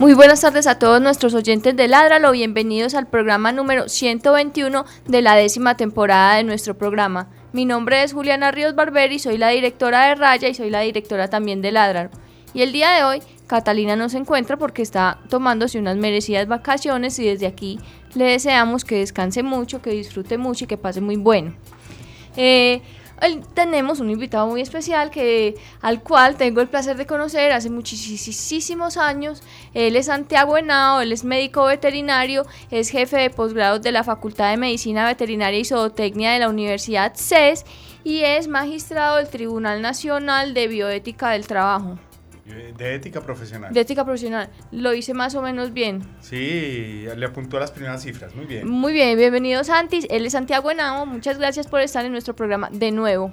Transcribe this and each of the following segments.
Muy buenas tardes a todos nuestros oyentes de Ládralo, bienvenidos al programa número 121 de la décima temporada de nuestro programa. Mi nombre es Juliana Ríos Barberi, soy la directora de Raya y soy la directora también de Ládralo. Y el día de hoy Catalina no se encuentra porque está tomándose unas merecidas vacaciones y desde aquí le deseamos que descanse mucho, que disfrute mucho y que pase muy bueno. Eh, tenemos un invitado muy especial que, al cual tengo el placer de conocer hace muchísimos años. Él es Santiago Henao, él es médico veterinario, es jefe de posgrados de la Facultad de Medicina Veterinaria y Zootecnia de la Universidad CES y es magistrado del Tribunal Nacional de Bioética del Trabajo. De ética profesional. De ética profesional. Lo hice más o menos bien. Sí, le apuntó a las primeras cifras. Muy bien. Muy bien, bienvenido Santis. Él es Santiago Enamo. Muchas gracias por estar en nuestro programa de nuevo.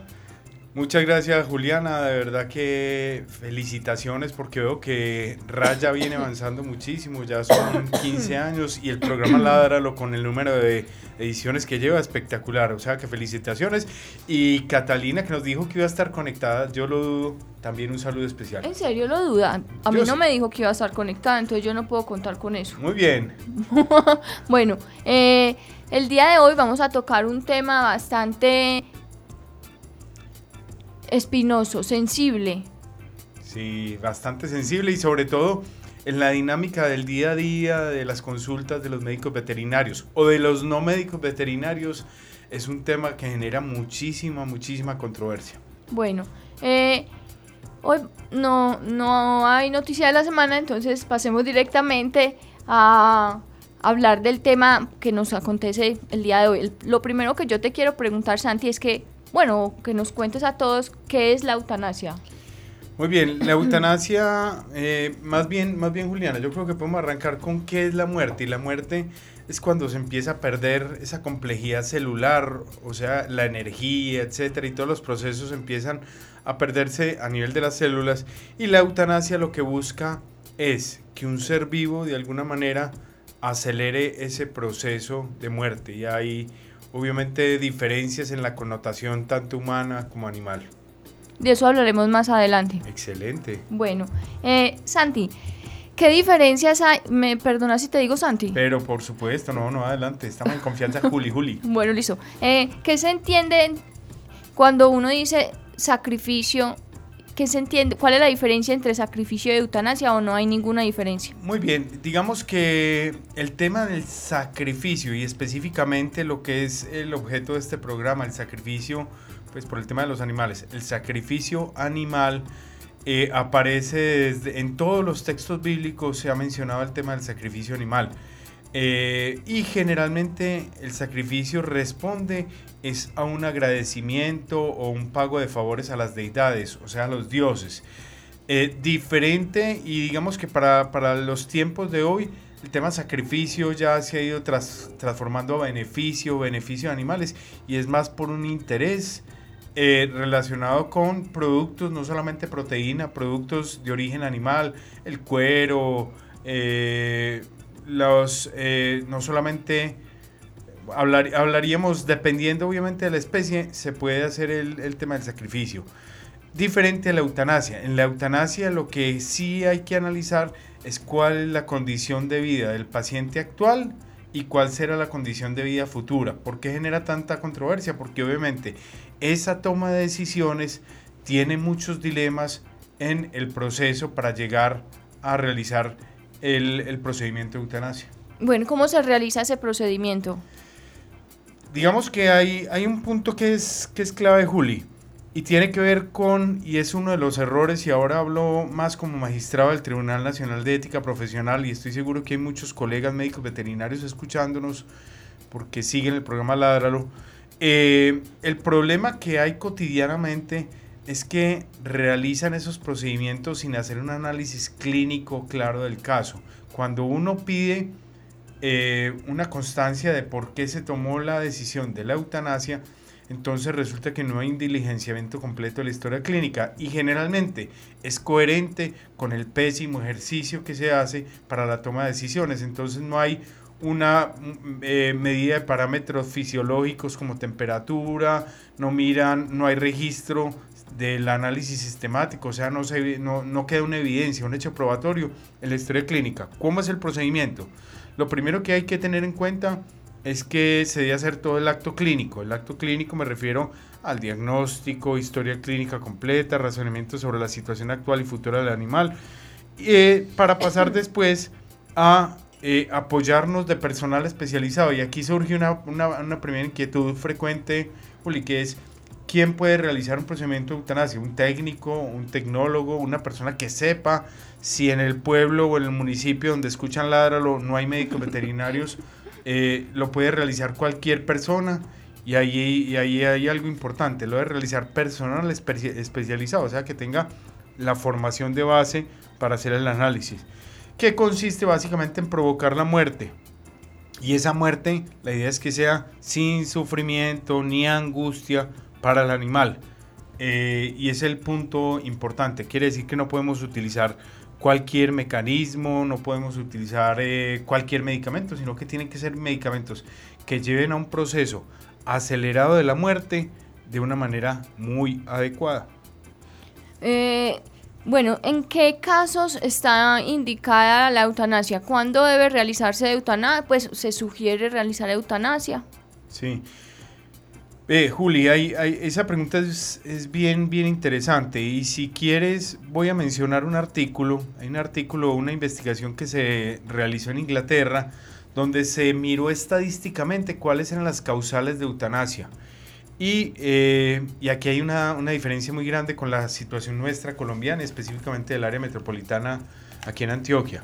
Muchas gracias Juliana, de verdad que felicitaciones porque veo que Raya viene avanzando muchísimo, ya son 15 años y el programa Ládralo con el número de ediciones que lleva espectacular, o sea que felicitaciones y Catalina que nos dijo que iba a estar conectada, yo lo dudo, también un saludo especial. ¿En serio lo duda? A mí no me dijo que iba a estar conectada, entonces yo no puedo contar con eso. Muy bien. bueno, eh, el día de hoy vamos a tocar un tema bastante espinoso, sensible. Sí, bastante sensible y sobre todo en la dinámica del día a día de las consultas de los médicos veterinarios o de los no médicos veterinarios es un tema que genera muchísima, muchísima controversia. Bueno, eh, hoy no, no hay noticia de la semana, entonces pasemos directamente a hablar del tema que nos acontece el día de hoy. Lo primero que yo te quiero preguntar, Santi, es que bueno, que nos cuentes a todos qué es la eutanasia. Muy bien, la eutanasia, eh, más bien, más bien Juliana, yo creo que podemos arrancar con qué es la muerte. Y la muerte es cuando se empieza a perder esa complejidad celular, o sea, la energía, etcétera, y todos los procesos empiezan a perderse a nivel de las células. Y la eutanasia lo que busca es que un ser vivo de alguna manera acelere ese proceso de muerte. Y hay obviamente diferencias en la connotación tanto humana como animal. De eso hablaremos más adelante. Excelente. Bueno, eh, Santi, ¿qué diferencias hay? Me perdona si te digo Santi. Pero por supuesto, no, no, adelante, estamos en confianza, Juli, Juli. bueno, listo. Eh, ¿Qué se entiende cuando uno dice sacrificio ¿Qué se entiende? ¿Cuál es la diferencia entre sacrificio y eutanasia o no hay ninguna diferencia? Muy bien, digamos que el tema del sacrificio y específicamente lo que es el objeto de este programa, el sacrificio, pues por el tema de los animales, el sacrificio animal eh, aparece en todos los textos bíblicos, se ha mencionado el tema del sacrificio animal. Eh, y generalmente el sacrificio responde es a un agradecimiento o un pago de favores a las deidades, o sea, a los dioses. Eh, diferente y digamos que para, para, los tiempos de hoy el tema sacrificio ya se ha ido transformando a beneficio, beneficio de animales y es más por un interés eh, relacionado con productos, no solamente proteína, productos de origen animal, el cuero, los, no solamente hablaríamos, dependiendo obviamente de la especie, se puede hacer el, tema del sacrificio. Diferente a la eutanasia. En la eutanasia lo que sí hay que analizar es cuál es la condición de vida del paciente actual y cuál será la condición de vida futura. ¿Por qué genera tanta controversia? Porque obviamente esa toma de decisiones tiene muchos dilemas en el proceso para llegar a realizar el, el procedimiento de eutanasia. Bueno, ¿cómo se realiza ese procedimiento? digamos que hay, hay un punto que es, que es clave, Juli, y tiene que ver con, y es uno de los errores, y ahora hablo más como magistrado del Tribunal Nacional de Ética Profesional, y estoy seguro que hay muchos colegas médicos veterinarios escuchándonos, porque siguen el programa Ládralo. Eh, el problema que hay cotidianamente es que realizan esos procedimientos sin hacer un análisis clínico claro del caso. Cuando uno pide eh, una constancia de por qué se tomó la decisión de la eutanasia, entonces resulta que no hay un diligenciamiento completo de la historia clínica y generalmente es coherente con el pésimo ejercicio que se hace para la toma de decisiones. Entonces no hay una eh, medida de parámetros fisiológicos como temperatura, no miran, no hay registro del análisis sistemático, o sea, no, se, no, no queda una evidencia, un hecho probatorio en la historia clínica. ¿Cómo es el procedimiento? Lo primero que hay que tener en cuenta es que se debe hacer todo el acto clínico. El acto clínico me refiero al diagnóstico, historia clínica completa, razonamiento sobre la situación actual y futura del animal, eh, para pasar después a eh, apoyarnos de personal especializado. Y aquí surge una, una, primera inquietud frecuente, Juli, que es quién puede realizar un procedimiento de eutanasia, un técnico, un tecnólogo, una persona que sepa si en el pueblo o en el municipio donde escuchan ladralo no hay médicos veterinarios, eh, lo puede realizar cualquier persona. Y ahí, y ahí hay algo importante, lo de realizar personal especializado, o sea, que tenga la formación de base para hacer el análisis que consiste básicamente en provocar la muerte. Y esa muerte, la idea es que sea sin sufrimiento ni angustia para el animal. Eh, y es el punto importante. Quiere decir que no podemos utilizar cualquier mecanismo, no podemos utilizar eh, cualquier medicamento, sino que tienen que ser medicamentos que lleven a un proceso acelerado de la muerte de una manera muy adecuada. Eh, bueno, ¿en qué casos está indicada la eutanasia? ¿Cuándo debe realizarse eutanasia? Pues se sugiere realizar eutanasia. Sí. Eh, Juli, esa pregunta es, bien, bien interesante y si quieres voy a mencionar un artículo, hay un artículo, una investigación que se realizó en Inglaterra donde se miró estadísticamente cuáles eran las causales de eutanasia. Eh, y, aquí hay una, una, diferencia muy grande con la situación nuestra colombiana, específicamente del área metropolitana aquí en Antioquia.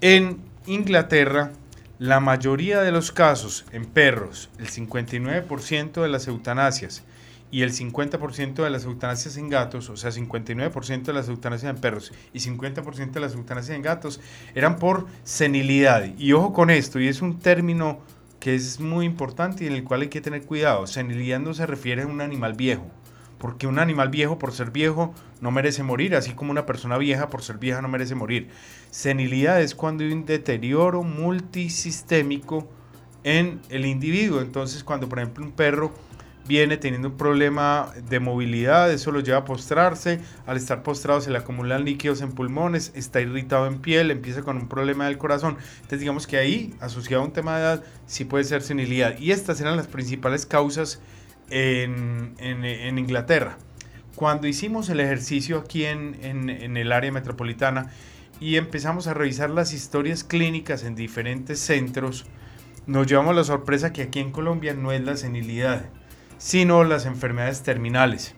En Inglaterra, la mayoría de los casos en perros, el 59% de las eutanasias y el 50% de las eutanasias en gatos, o sea, 59% de las eutanasias en perros y 50% de las eutanasias en gatos, eran por senilidad. Y ojo con esto, y es un término que es muy importante y en el cual hay que tener cuidado. Senilidad no se refiere a un animal viejo, porque un animal viejo por ser viejo no merece morir, así como una persona vieja por ser vieja no merece morir. Senilidad es cuando hay un deterioro multisistémico en el individuo. Entonces, cuando por ejemplo un perro viene teniendo un problema de movilidad, eso lo lleva a postrarse, al estar postrado se le acumulan líquidos en pulmones, está irritado en piel, empieza con un problema del corazón. Entonces digamos que ahí, asociado a un tema de edad, sí puede ser senilidad. Y estas eran las principales causas en, en, Inglaterra. Cuando hicimos el ejercicio aquí en, en el área metropolitana y empezamos a revisar las historias clínicas en diferentes centros, nos llevamos la sorpresa que aquí en Colombia no es la senilidad sino las enfermedades terminales.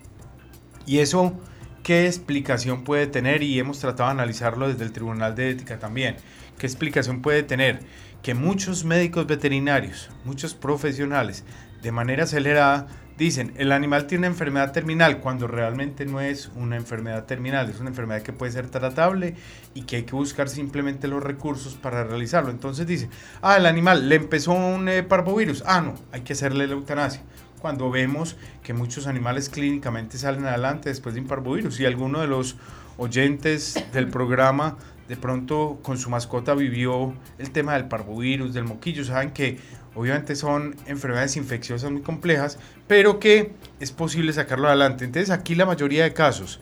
¿Y eso qué explicación puede tener? Y hemos tratado de analizarlo desde el Tribunal de Ética también. ¿Qué explicación puede tener? Que muchos médicos veterinarios, muchos profesionales, de manera acelerada, dicen, el animal tiene una enfermedad terminal, cuando realmente no es una enfermedad terminal, es una enfermedad que puede ser tratable y que hay que buscar simplemente los recursos para realizarlo. Entonces dice, ah, el animal le empezó un eh, parvovirus, ah, no, hay que hacerle la eutanasia cuando vemos que muchos animales clínicamente salen adelante después de un parvovirus y alguno de los oyentes del programa de pronto con su mascota vivió el tema del parvovirus, del moquillo, saben que obviamente son enfermedades infecciosas muy complejas, pero que es posible sacarlo adelante. Entonces aquí la mayoría de casos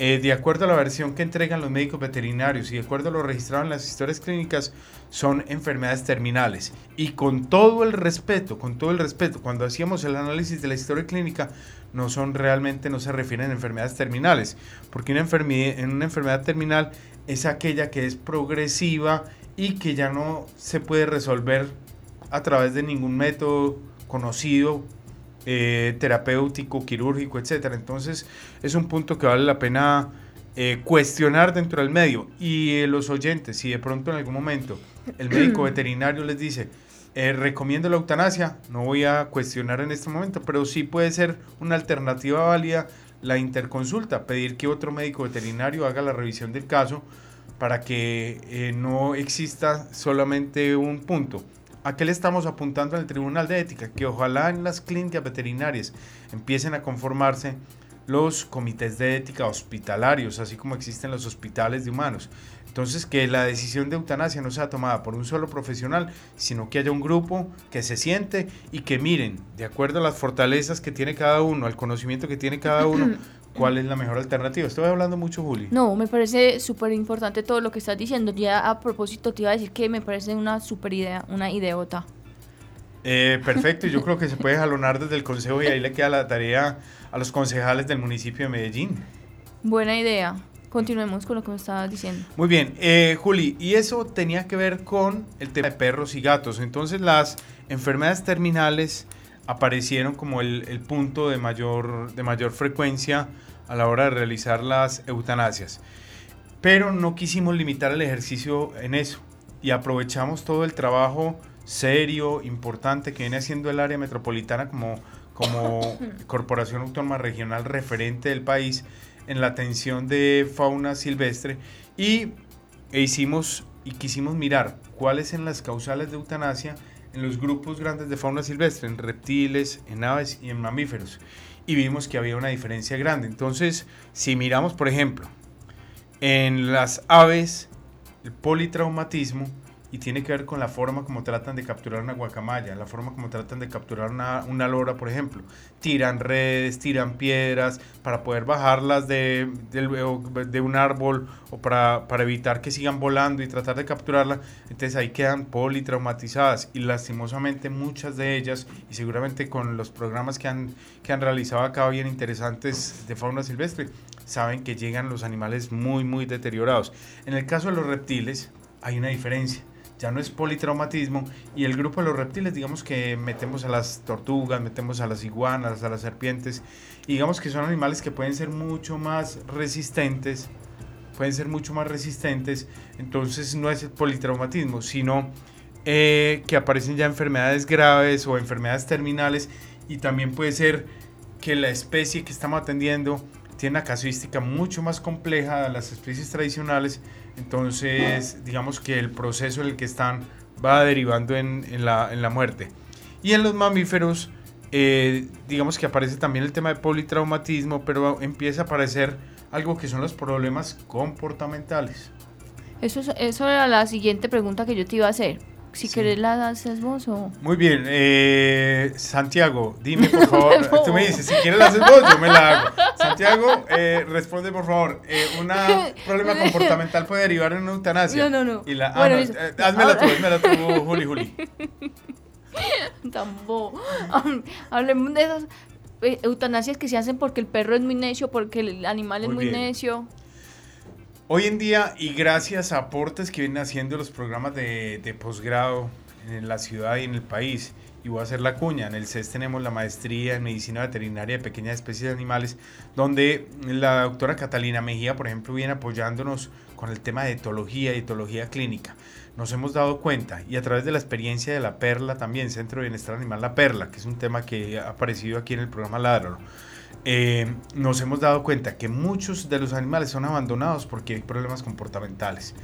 eh, de acuerdo a la versión que entregan los médicos veterinarios y de acuerdo a lo registrado en las historias clínicas, son enfermedades terminales. Y con todo el respeto, con todo el respeto, cuando hacíamos el análisis de la historia clínica, no son realmente, no se refieren a enfermedades terminales, porque una en una enfermedad terminal es aquella que es progresiva y que ya no se puede resolver a través de ningún método conocido eh, terapéutico, quirúrgico, etcétera. Entonces es un punto que vale la pena eh, cuestionar dentro del medio. Y eh, los oyentes, si de pronto en algún momento el médico veterinario les dice, recomiendo la eutanasia, no voy a cuestionar en este momento, pero sí puede ser una alternativa válida la interconsulta, pedir que otro médico veterinario haga la revisión del caso para que eh, no exista solamente un punto. ¿A qué le estamos apuntando en el Tribunal de Ética? Que ojalá en las clínicas veterinarias empiecen a conformarse los comités de ética hospitalarios, así como existen los hospitales de humanos. Entonces, que la decisión de eutanasia no sea tomada por un solo profesional, sino que haya un grupo que se siente y que miren, de acuerdo a las fortalezas que tiene cada uno, al conocimiento que tiene cada uno, cuál es la mejor alternativa. Estoy hablando mucho, Juli. No, me parece súper importante todo lo que estás diciendo. Ya a propósito te iba a decir que me parece una súper idea, una ideota. Eh, perfecto, yo creo que se puede jalonar desde el consejo y ahí le queda la tarea a los concejales del municipio de Medellín. Buena idea continuemos con lo que me estabas diciendo. Muy bien, eh, Juli, y eso tenía que ver con el tema de perros y gatos. Entonces las enfermedades terminales aparecieron como el, el punto de mayor, de mayor frecuencia a la hora de realizar las eutanasias. Pero no quisimos limitar el ejercicio en eso y aprovechamos todo el trabajo serio, importante que viene haciendo el área metropolitana como, como Corporación Autónoma Regional referente del país en la atención de fauna silvestre y e hicimos y quisimos mirar cuáles en las causales de eutanasia en los grupos grandes de fauna silvestre, en reptiles, en aves y en mamíferos. Y vimos que había una diferencia grande. Entonces, si miramos, por ejemplo, en las aves, el politraumatismo y tiene que ver con la forma como tratan de capturar una guacamaya, la forma como tratan de capturar una, una lora, por ejemplo. Tiran redes, tiran piedras para poder bajarlas de, de, un árbol o para, para, evitar que sigan volando y tratar de capturarla. Entonces ahí quedan politraumatizadas y lastimosamente muchas de ellas, y seguramente con los programas que han, que han realizado acá bien interesantes de fauna silvestre, saben que llegan los animales muy, muy deteriorados. En el caso de los reptiles hay una diferencia ya no es politraumatismo y el grupo de los reptiles digamos que metemos a las tortugas, metemos a las iguanas, a las serpientes y digamos que son animales que pueden ser mucho más resistentes, pueden ser mucho más resistentes, entonces no es el politraumatismo, sino eh, que aparecen ya enfermedades graves o enfermedades terminales y también puede ser que la especie que estamos atendiendo tiene una casuística mucho más compleja de las especies tradicionales entonces, digamos que el proceso en el que están va derivando en, en, la, en la, muerte. Y en los mamíferos, eh, digamos que aparece también el tema de politraumatismo, pero empieza a aparecer algo que son los problemas comportamentales. Eso, eso era la siguiente pregunta que yo te iba a hacer si querés la haces vos o... Muy bien, eh, Santiago, dime por favor, tú me dices, si quieres la haces vos, yo me la hago. Santiago, eh, responde por favor, eh, ¿un problema comportamental puede derivar en una eutanasia? No, no, no. Y la, ah, bueno, eh, házmela tú, házmela tú, Juli, Juli. Tampoco. Hablemos de esas eh, eutanasias que se hacen porque el perro es muy necio, porque el animal es muy, muy necio. Hoy en día, y gracias a aportes que vienen haciendo los programas de, de posgrado en la ciudad y en el país, y voy a hacer la cuña, en el CES tenemos la maestría en medicina veterinaria de pequeñas especies de animales, donde la doctora Catalina Mejía, por ejemplo, viene apoyándonos con el tema de etología y etología clínica. Nos hemos dado cuenta, y a través de la experiencia de la Perla también, Centro de Bienestar Animal La Perla, que es un tema que ha aparecido aquí en el programa Ladro, eh, nos hemos dado cuenta que muchos de los animales son abandonados porque hay problemas comportamentales.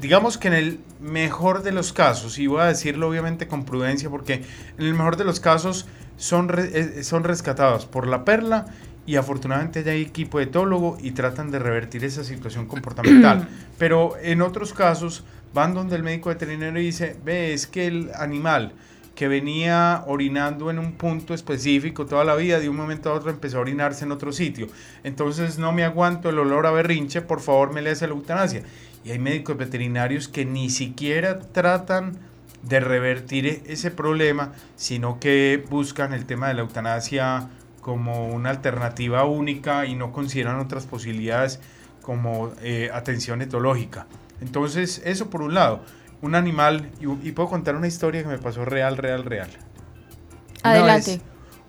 Digamos que en el mejor de los casos, y voy a decirlo obviamente con prudencia porque en el mejor de los casos son, eh, son rescatados por la perla y afortunadamente hay equipo etólogo y tratan de revertir esa situación comportamental. Pero en otros casos van donde el médico veterinario dice, ve, es que el animal que venía orinando en un punto específico toda la vida, de un momento a otro empezó a orinarse en otro sitio. Entonces no me aguanto el olor a berrinche, por favor me le hace la eutanasia. Y hay médicos veterinarios que ni siquiera tratan de revertir ese problema, sino que buscan el tema de la eutanasia como una alternativa única y no consideran otras posibilidades como eh, atención etológica. Entonces, eso por un lado un animal, y, puedo contar una historia que me pasó real, real, real. Adelante.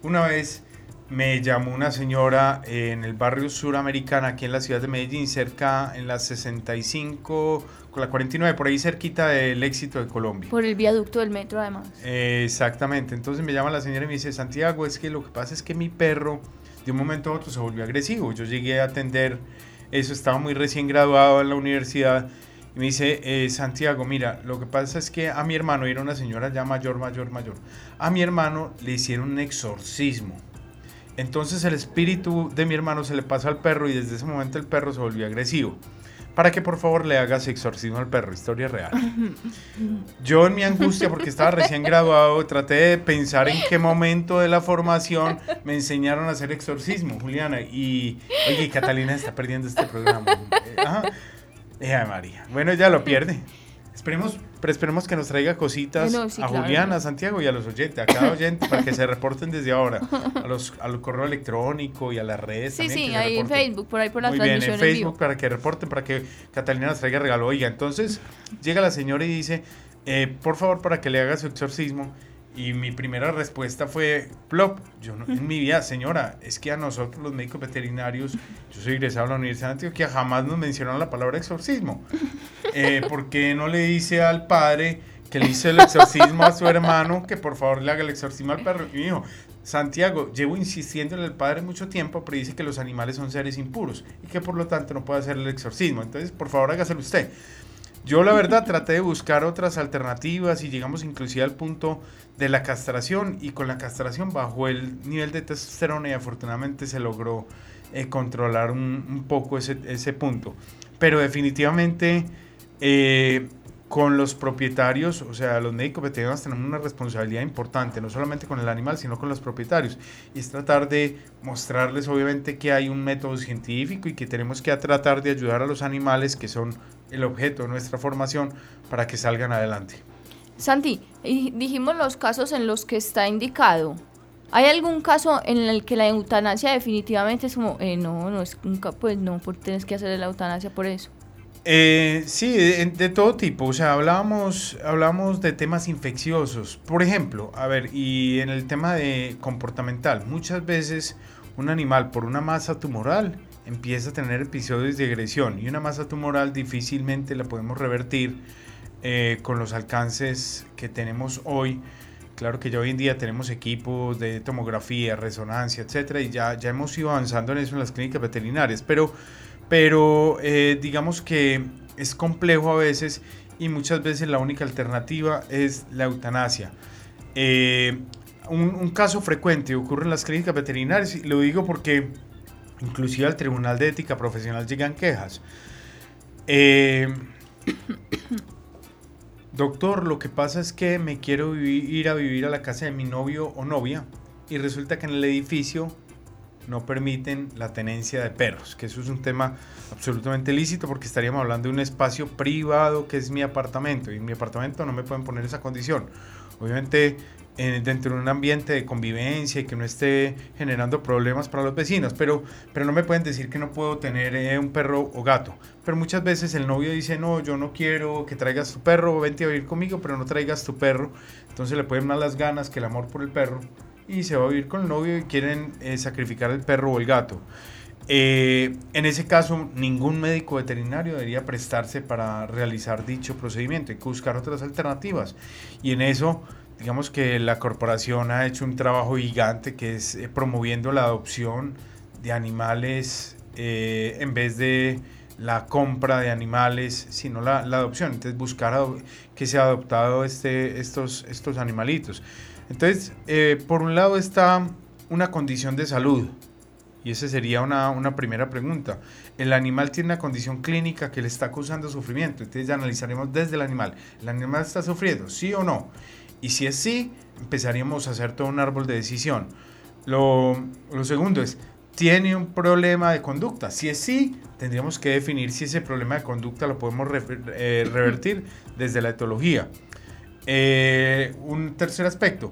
una vez me llamó una señora en el barrio suramericana, aquí en la ciudad de Medellín, cerca en la 65, con la 49, por ahí cerquita del éxito de Colombia. Por el viaducto del metro, además. exactamente. Entonces me llama la señora y me dice, Santiago, es que lo que pasa es que mi perro de un momento a otro se volvió agresivo. Yo llegué a atender eso, estaba muy recién graduado en la universidad y me dice, eh, Santiago, mira, lo que pasa es que a mi hermano, era una señora ya mayor, mayor, mayor, a mi hermano le hicieron un exorcismo. Entonces el espíritu de mi hermano se le pasó al perro y desde ese momento el perro se volvió agresivo. Para que por favor le hagas exorcismo al perro, historia real. Yo en mi angustia, porque estaba recién graduado, traté de pensar en qué momento de la formación me enseñaron a hacer exorcismo, Juliana. Y, oye, Catalina está perdiendo este programa. Ajá. Eh, María. Bueno, ya lo pierde. Esperemos, pero esperemos que nos traiga cositas a Juliana, a Santiago y a los oyentes, a cada oyente, para que se reporten desde ahora. A los, al correo electrónico y a las redes. Sí, sí, ahí en Facebook, por ahí por las Muy bien, en Facebook para que reporten, para que Catalina nos traiga regalo. Oiga, entonces llega la señora y dice, eh, por favor, para que le haga su exorcismo. Y mi primera respuesta fue, plop, yo no, en mi vida, señora, es que a nosotros los médicos veterinarios, yo soy egresado a la Universidad de Antioquia, jamás nos mencionaron la palabra exorcismo. Eh, ¿Por qué no le dice al padre que le hizo el exorcismo a su hermano que por favor le haga el exorcismo al perro? Y me dijo, Santiago, llevo insistiendo en el padre mucho tiempo, pero dice que los animales son seres impuros y que por lo tanto no puede hacer el exorcismo. Entonces, por favor, hágaselo usted. Yo la verdad traté de buscar otras alternativas y llegamos inclusive al punto de la castración y con la castración bajó el nivel de testosterona y afortunadamente se logró eh, controlar un, poco ese, punto. Pero definitivamente eh, con los propietarios, o sea, los médicos veterinarios tenemos una responsabilidad importante, no solamente con el animal, sino con los propietarios. Y es tratar de mostrarles obviamente que hay un método científico y que tenemos que tratar de ayudar a los animales que son el objeto de nuestra formación para que salgan adelante. Santi, dijimos los casos en los que está indicado. ¿Hay algún caso en el que la eutanasia definitivamente es como, eh, no, no es nunca, pues no, tienes que hacer la eutanasia por eso? Eh, sí, de, todo tipo. O sea, hablábamos, hablábamos de temas infecciosos. Por ejemplo, a ver, y en el tema de comportamental, muchas veces un animal por una masa tumoral empieza a tener episodios de agresión y una masa tumoral difícilmente la podemos revertir eh, con los alcances que tenemos hoy. Claro que ya hoy en día tenemos equipos de tomografía, resonancia, etcétera, y ya, ya hemos ido avanzando en eso en las clínicas veterinarias, pero, pero eh, digamos que es complejo a veces y muchas veces la única alternativa es la eutanasia. Eh, un, caso frecuente ocurre en las clínicas veterinarias, y lo digo porque inclusive al Tribunal de Ética Profesional llegan quejas. Doctor, lo que pasa es que me quiero ir a vivir a la casa de mi novio o novia y resulta que en el edificio no permiten la tenencia de perros, que eso es un tema absolutamente lícito porque estaríamos hablando de un espacio privado que es mi apartamento y en mi apartamento no me pueden poner esa condición. Obviamente dentro de un ambiente de convivencia y que no esté generando problemas para los vecinos, pero, pero no me pueden decir que no puedo tener eh, un perro o gato. Pero muchas veces el novio dice, no, yo no quiero que traigas tu perro, vente a vivir conmigo, pero no traigas tu perro. Entonces le pueden más las ganas que el amor por el perro y se va a vivir con el novio y quieren eh, sacrificar el perro o el gato. Eh, en ese caso, ningún médico veterinario debería prestarse para realizar dicho procedimiento. Hay que buscar otras alternativas. Y en eso digamos que la corporación ha hecho un trabajo gigante que es eh, promoviendo la adopción de animales eh, en vez de la compra de animales, sino la, adopción. Entonces buscar que sea adoptado este, estos, estos animalitos. Entonces, eh, por un lado está una condición de salud. Y esa sería una, una, primera pregunta. El animal tiene una condición clínica que le está causando sufrimiento. Entonces ya analizaremos desde el animal. ¿El animal está sufriendo? ¿Sí o no? Y si es sí, empezaríamos a hacer todo un árbol de decisión. Lo, segundo es, ¿tiene un problema de conducta? Si es sí, tendríamos que definir si ese problema de conducta lo podemos eh, revertir desde la etología. Eh, un tercer aspecto,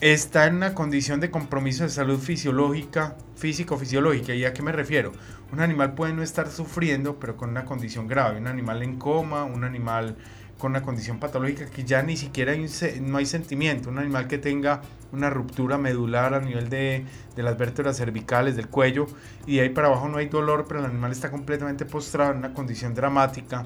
está en una condición de compromiso de salud fisiológica, físico-fisiológica. ¿Y a qué me refiero? Un animal puede no estar sufriendo, pero con una condición grave. Un animal en coma, un animal con una condición patológica que ya ni siquiera hay no hay sentimiento, un animal que tenga una ruptura medular a nivel de, de, las vértebras cervicales, del cuello, y de ahí para abajo no hay dolor, pero el animal está completamente postrado en una condición dramática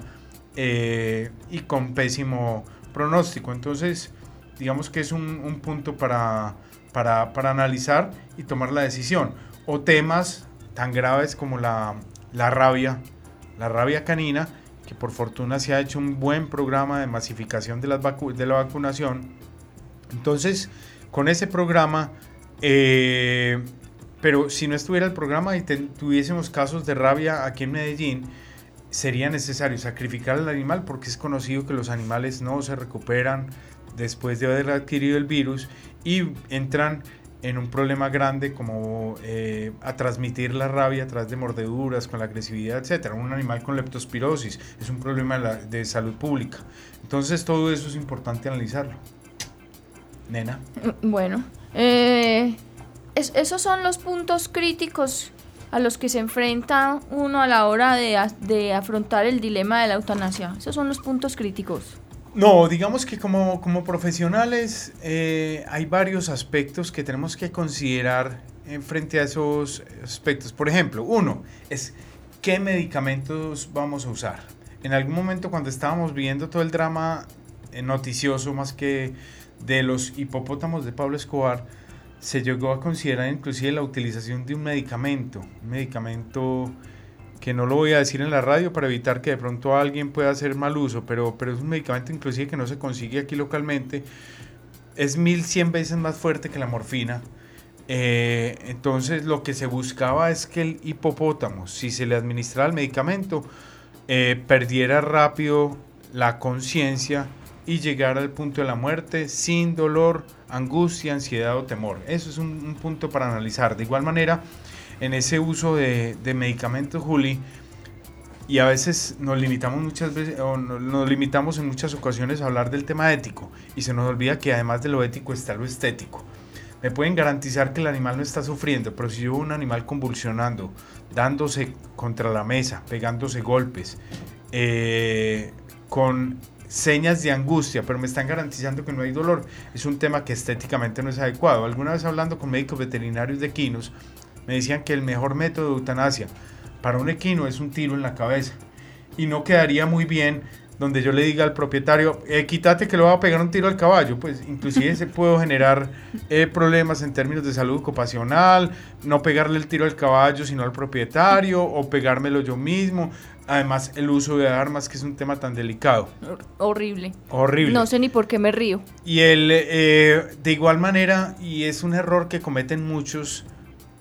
eh, y con pésimo pronóstico. Entonces, digamos que es un, un punto para, para, para analizar y tomar la decisión. o temas tan graves como la, la rabia, la rabia canina, que por fortuna se ha hecho un buen programa de masificación de, las de la vacunación. Entonces, con ese programa, eh, pero si no estuviera el programa y tuviésemos casos de rabia aquí en Medellín, sería necesario sacrificar al animal porque es conocido que los animales no se recuperan después de haber adquirido el virus y entran en un problema grande como eh, a transmitir la rabia a través de mordeduras, con la agresividad, etc. Un animal con leptospirosis es un problema de, salud pública. Entonces todo eso es importante analizarlo. Nena. Bueno, eh, esos son los puntos críticos a los que se enfrenta uno a la hora de, de afrontar el dilema de la eutanasia. Esos son los puntos críticos. No, digamos que como, como profesionales eh, hay varios aspectos que tenemos que considerar en frente a esos aspectos. Por ejemplo, uno es qué medicamentos vamos a usar. En algún momento cuando estábamos viendo todo el drama eh, noticioso más que de los hipopótamos de Pablo Escobar, se llegó a considerar inclusive la utilización de un medicamento, un medicamento que no lo voy a decir en la radio para evitar que de pronto alguien pueda hacer mal uso, pero, pero es un medicamento inclusive que no se consigue aquí localmente, es 1100 veces más fuerte que la morfina. Eh, entonces lo que se buscaba es que el hipopótamo, si se le administraba el medicamento, eh, perdiera rápido la conciencia y llegara al punto de la muerte sin dolor, angustia, ansiedad o temor. Eso es un, un punto para analizar. De igual manera, en ese uso de, medicamentos, Juli, y a veces nos limitamos muchas veces, o nos limitamos en muchas ocasiones a hablar del tema ético, y se nos olvida que además de lo ético está lo estético. Me pueden garantizar que el animal no está sufriendo, pero si yo un animal convulsionando, dándose contra la mesa, pegándose golpes, eh, con señas de angustia, pero me están garantizando que no hay dolor, es un tema que estéticamente no es adecuado. Alguna vez hablando con médicos veterinarios de quinos, me decían que el mejor método de eutanasia para un equino es un tiro en la cabeza. Y no quedaría muy bien donde yo le diga al propietario, eh, quítate que le va a pegar un tiro al caballo, pues inclusive se puede generar eh, problemas en términos de salud ocupacional, no pegarle el tiro al caballo sino al propietario o pegármelo yo mismo. Además, el uso de armas, que es un tema tan delicado. Horrible. Horrible. No sé ni por qué me río. Y el, eh, de igual manera, y es un error que cometen muchos,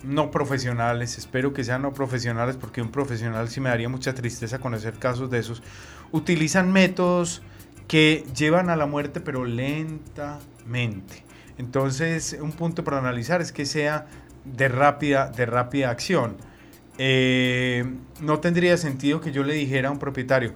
no profesionales, espero que sean no profesionales porque un profesional sí me daría mucha tristeza conocer casos de esos, utilizan métodos que llevan a la muerte pero lentamente. Entonces, un punto para analizar es que sea de rápida, de rápida acción. Eh, no tendría sentido que yo le dijera a un propietario,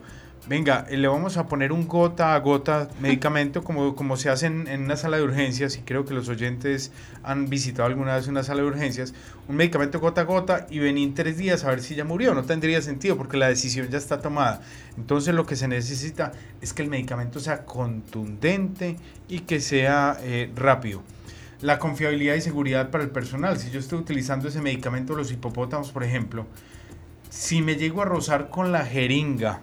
venga, le vamos a poner un gota a gota medicamento como, como se hace en, una sala de urgencias y creo que los oyentes han visitado alguna vez una sala de urgencias, un medicamento gota a gota y venir tres días a ver si ya murió. No tendría sentido porque la decisión ya está tomada. Entonces lo que se necesita es que el medicamento sea contundente y que sea eh, rápido. La confiabilidad y seguridad para el personal. Si yo estoy utilizando ese medicamento, los hipopótamos, por ejemplo, si me llego a rozar con la jeringa,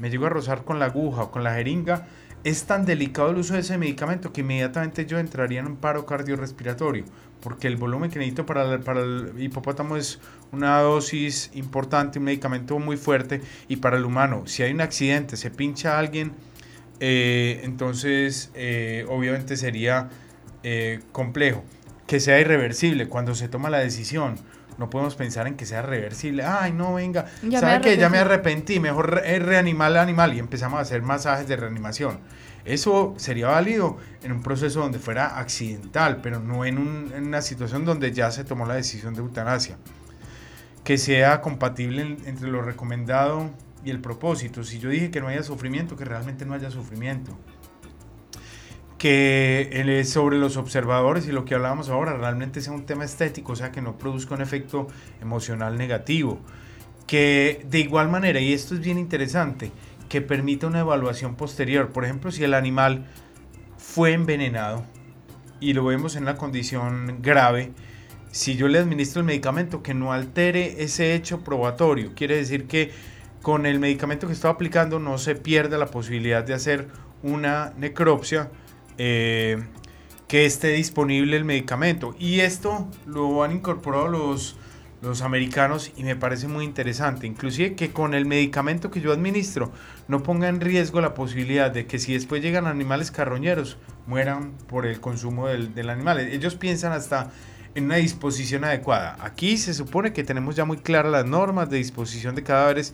me llego a rozar con la aguja o con la jeringa, es tan delicado el uso de ese medicamento que inmediatamente yo entraría en un paro cardiorrespiratorio, porque el volumen que necesito para el, para el hipopótamo es una dosis importante, un medicamento muy fuerte, y para el humano, si hay un accidente, se pincha a alguien, eh, entonces eh, obviamente sería eh, complejo. Que sea irreversible cuando se toma la decisión no podemos pensar en que sea reversible. Ay, no, venga, ¿sabe qué? Ya me arrepentí, mejor reanimar al animal y empezamos a hacer masajes de reanimación. Eso sería válido en un proceso donde fuera accidental, pero no en, una situación donde ya se tomó la decisión de eutanasia. Que sea compatible entre lo recomendado y el propósito. Si yo dije que no haya sufrimiento, que realmente no haya sufrimiento que sobre los observadores y lo que hablábamos ahora realmente sea un tema estético, o sea, que no produzca un efecto emocional negativo. Que de igual manera, y esto es bien interesante, que permita una evaluación posterior. Por ejemplo, si el animal fue envenenado y lo vemos en una condición grave, si yo le administro el medicamento que no altere ese hecho probatorio, quiere decir que con el medicamento que estoy aplicando no se pierda la posibilidad de hacer una necropsia eh, que esté disponible el medicamento. Y esto lo han incorporado los, los americanos y me parece muy interesante, inclusive que con el medicamento que yo administro no ponga en riesgo la posibilidad de que si después llegan animales carroñeros mueran por el consumo del, del animal. Ellos piensan hasta en una disposición adecuada. Aquí se supone que tenemos ya muy claras las normas de disposición de cadáveres,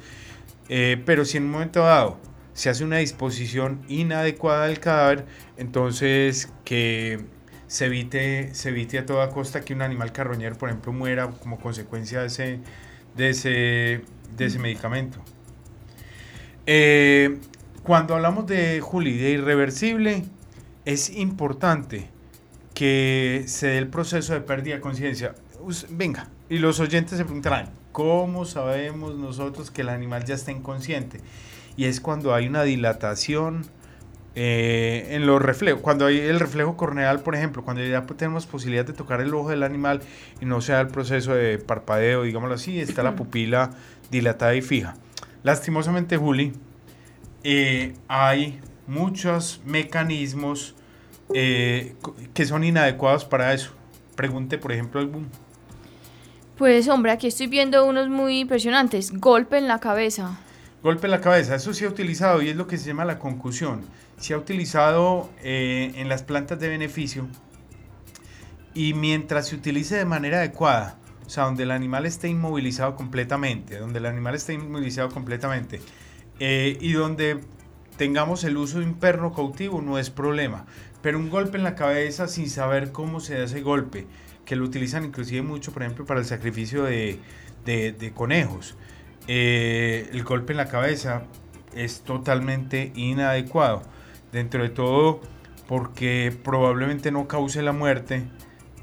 eh, pero si en un momento dado se hace una disposición inadecuada del cadáver, entonces que se evite, se evite a toda costa que un animal carroñero, por ejemplo, muera como consecuencia de ese, de ese, de ese medicamento. Eh, cuando hablamos de Juli, de irreversible, es importante que se dé el proceso de pérdida de conciencia. Venga, y los oyentes se preguntarán, ¿cómo sabemos nosotros que el animal ya está inconsciente? Y es cuando hay una dilatación eh, en los reflejos, cuando hay el reflejo corneal, por ejemplo, cuando ya tenemos posibilidad de tocar el ojo del animal y no sea el proceso de parpadeo, digámoslo así, está la pupila dilatada y fija. Lastimosamente, Juli, eh, hay muchos mecanismos eh, que son inadecuados para eso. Pregunte, por ejemplo, algún. Pues hombre, aquí estoy viendo unos muy impresionantes. Golpe en la cabeza. Golpe en la cabeza, eso se ha utilizado y es lo que se llama la concusión. Se ha utilizado eh, en las plantas de beneficio y mientras se utilice de manera adecuada, o sea, donde el animal esté inmovilizado completamente, donde el animal esté inmovilizado completamente eh, y donde tengamos el uso de un perro cautivo no es problema, pero un golpe en la cabeza sin saber cómo se ese golpe, que lo utilizan inclusive mucho, por ejemplo, para el sacrificio de, conejos. Eh, el golpe en la cabeza es totalmente inadecuado dentro de todo porque probablemente no cause la muerte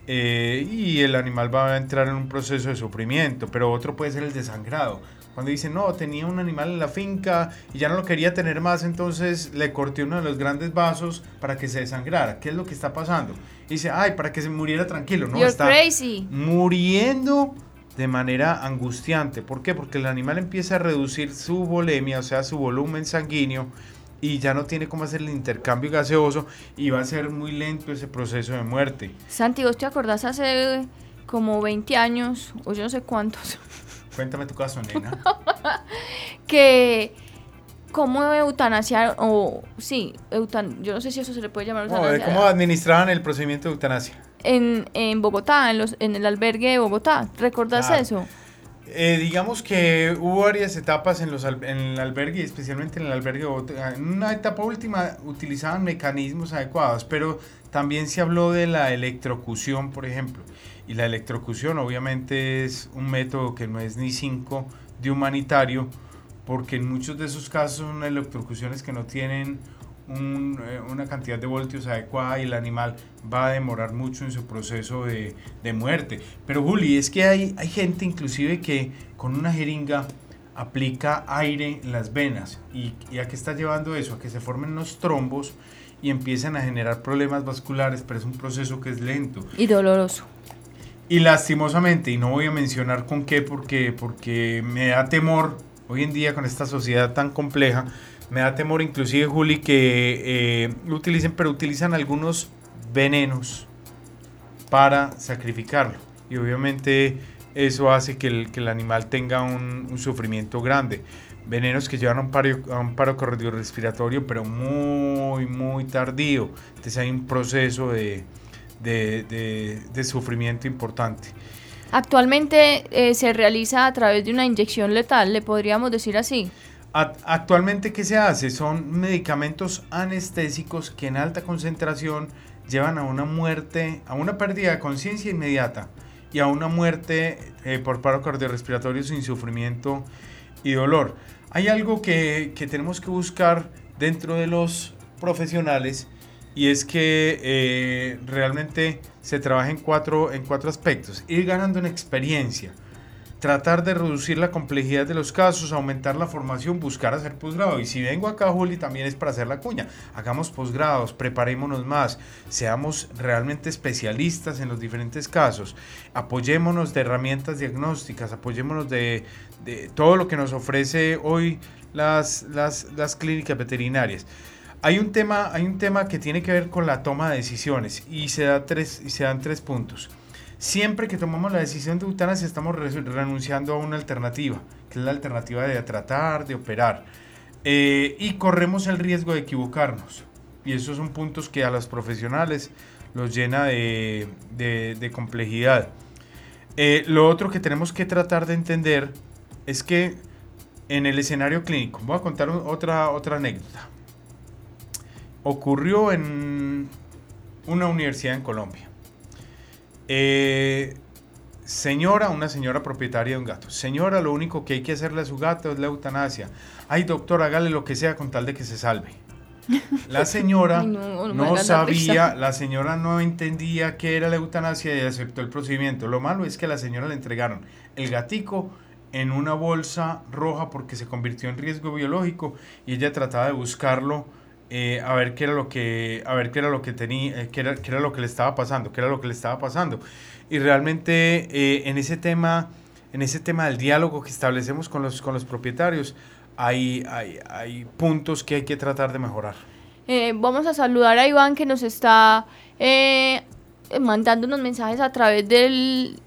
eh, y el animal va a entrar en un proceso de sufrimiento, pero otro puede ser el desangrado. Cuando dicen, no, tenía un animal en la finca y ya no lo quería tener más, entonces le corté uno de los grandes vasos para que se desangrara. ¿Qué es lo que está pasando? dice, ay, para que se muriera tranquilo. No, está muriendo de manera angustiante. ¿Por qué? Porque el animal empieza a reducir su volemia, o sea, su volumen sanguíneo, y ya no tiene cómo hacer el intercambio gaseoso y va a ser muy lento ese proceso de muerte. Santi, ¿vos te acordás hace como 20 años, o yo no sé cuántos? Cuéntame tu caso, nena. que cómo eutanasiar, o sí, eutan, yo no sé si eso se le puede llamar eutanasia. No, ¿Cómo administraban el procedimiento de eutanasia? En, en Bogotá, en, los, en el albergue de Bogotá. ¿Recordás eso? Eh, digamos que hubo varias etapas en, los, en el albergue, especialmente en el albergue. En una etapa última utilizaban mecanismos adecuados, pero también se habló de la electrocución, por ejemplo. Y la electrocución obviamente es un método que no es ni cinco de humanitario, porque en muchos de esos casos son electrocuciones que no tienen eh, una cantidad de voltios adecuada y el animal va a demorar mucho en su proceso de, muerte. Pero Juli, es que hay, hay gente inclusive que con una jeringa aplica aire en las venas. ¿Y, ¿Y a qué está llevando eso? A que se formen unos trombos y empiezan a generar problemas vasculares, pero es un proceso que es lento. Y doloroso. Y lastimosamente, y no voy a mencionar con qué porque, porque me da temor hoy en día con esta sociedad tan compleja, me da temor inclusive, Juli, que eh, lo utilicen, pero utilizan algunos venenos para sacrificarlo. Y obviamente eso hace que el, que el animal tenga un, sufrimiento grande. Venenos que llevan a un paro, a un paro cardiorrespiratorio, pero muy, muy tardío. Entonces hay un proceso de, de, de, sufrimiento importante. Actualmente eh, se realiza a través de una inyección letal, le podríamos decir así. Actualmente, ¿qué se hace? Son medicamentos anestésicos que en alta concentración llevan a una muerte, a una pérdida de conciencia inmediata y a una muerte eh, por paro cardiorrespiratorio sin sufrimiento y dolor. Hay algo que, tenemos que buscar dentro de los profesionales y es que eh, realmente se trabaja en cuatro, en cuatro aspectos. Ir ganando en experiencia tratar de reducir la complejidad de los casos, aumentar la formación, buscar hacer posgrado. Y si vengo acá, Juli, también es para hacer la cuña. Hagamos posgrados, preparémonos más, seamos realmente especialistas en los diferentes casos, apoyémonos de herramientas diagnósticas, apoyémonos de, todo lo que nos ofrece hoy las, las, las clínicas veterinarias. Hay un, tema, hay un tema que tiene que ver con la toma de decisiones y se, da tres, y se dan tres puntos Siempre que tomamos la decisión de eutanasia estamos renunciando a una alternativa, que es la alternativa de tratar, de operar. Eh, y corremos el riesgo de equivocarnos. Y esos son puntos que a los profesionales los llena de, complejidad. Eh, lo otro que tenemos que tratar de entender es que en el escenario clínico, voy a contar otra, otra anécdota. Ocurrió en una universidad en Colombia. Eh, señora, una señora propietaria de un gato. Señora, lo único que hay que hacerle a su gato es la eutanasia. Ay, doctor, hágale lo que sea con tal de que se salve. La señora no, sabía, la señora no entendía qué era la eutanasia y aceptó el procedimiento. Lo malo es que a la señora le entregaron el gatico en una bolsa roja porque se convirtió en riesgo biológico y ella trataba de buscarlo eh, a ver qué era lo que a ver qué era lo que tenía eh, qué, era, qué era lo que le estaba pasando qué era lo que le estaba pasando. Y realmente eh, en ese tema en ese tema del diálogo que establecemos con los con los propietarios hay, hay, hay puntos que hay que tratar de mejorar. Vamos a saludar a Iván que nos está mandando unos mensajes a través del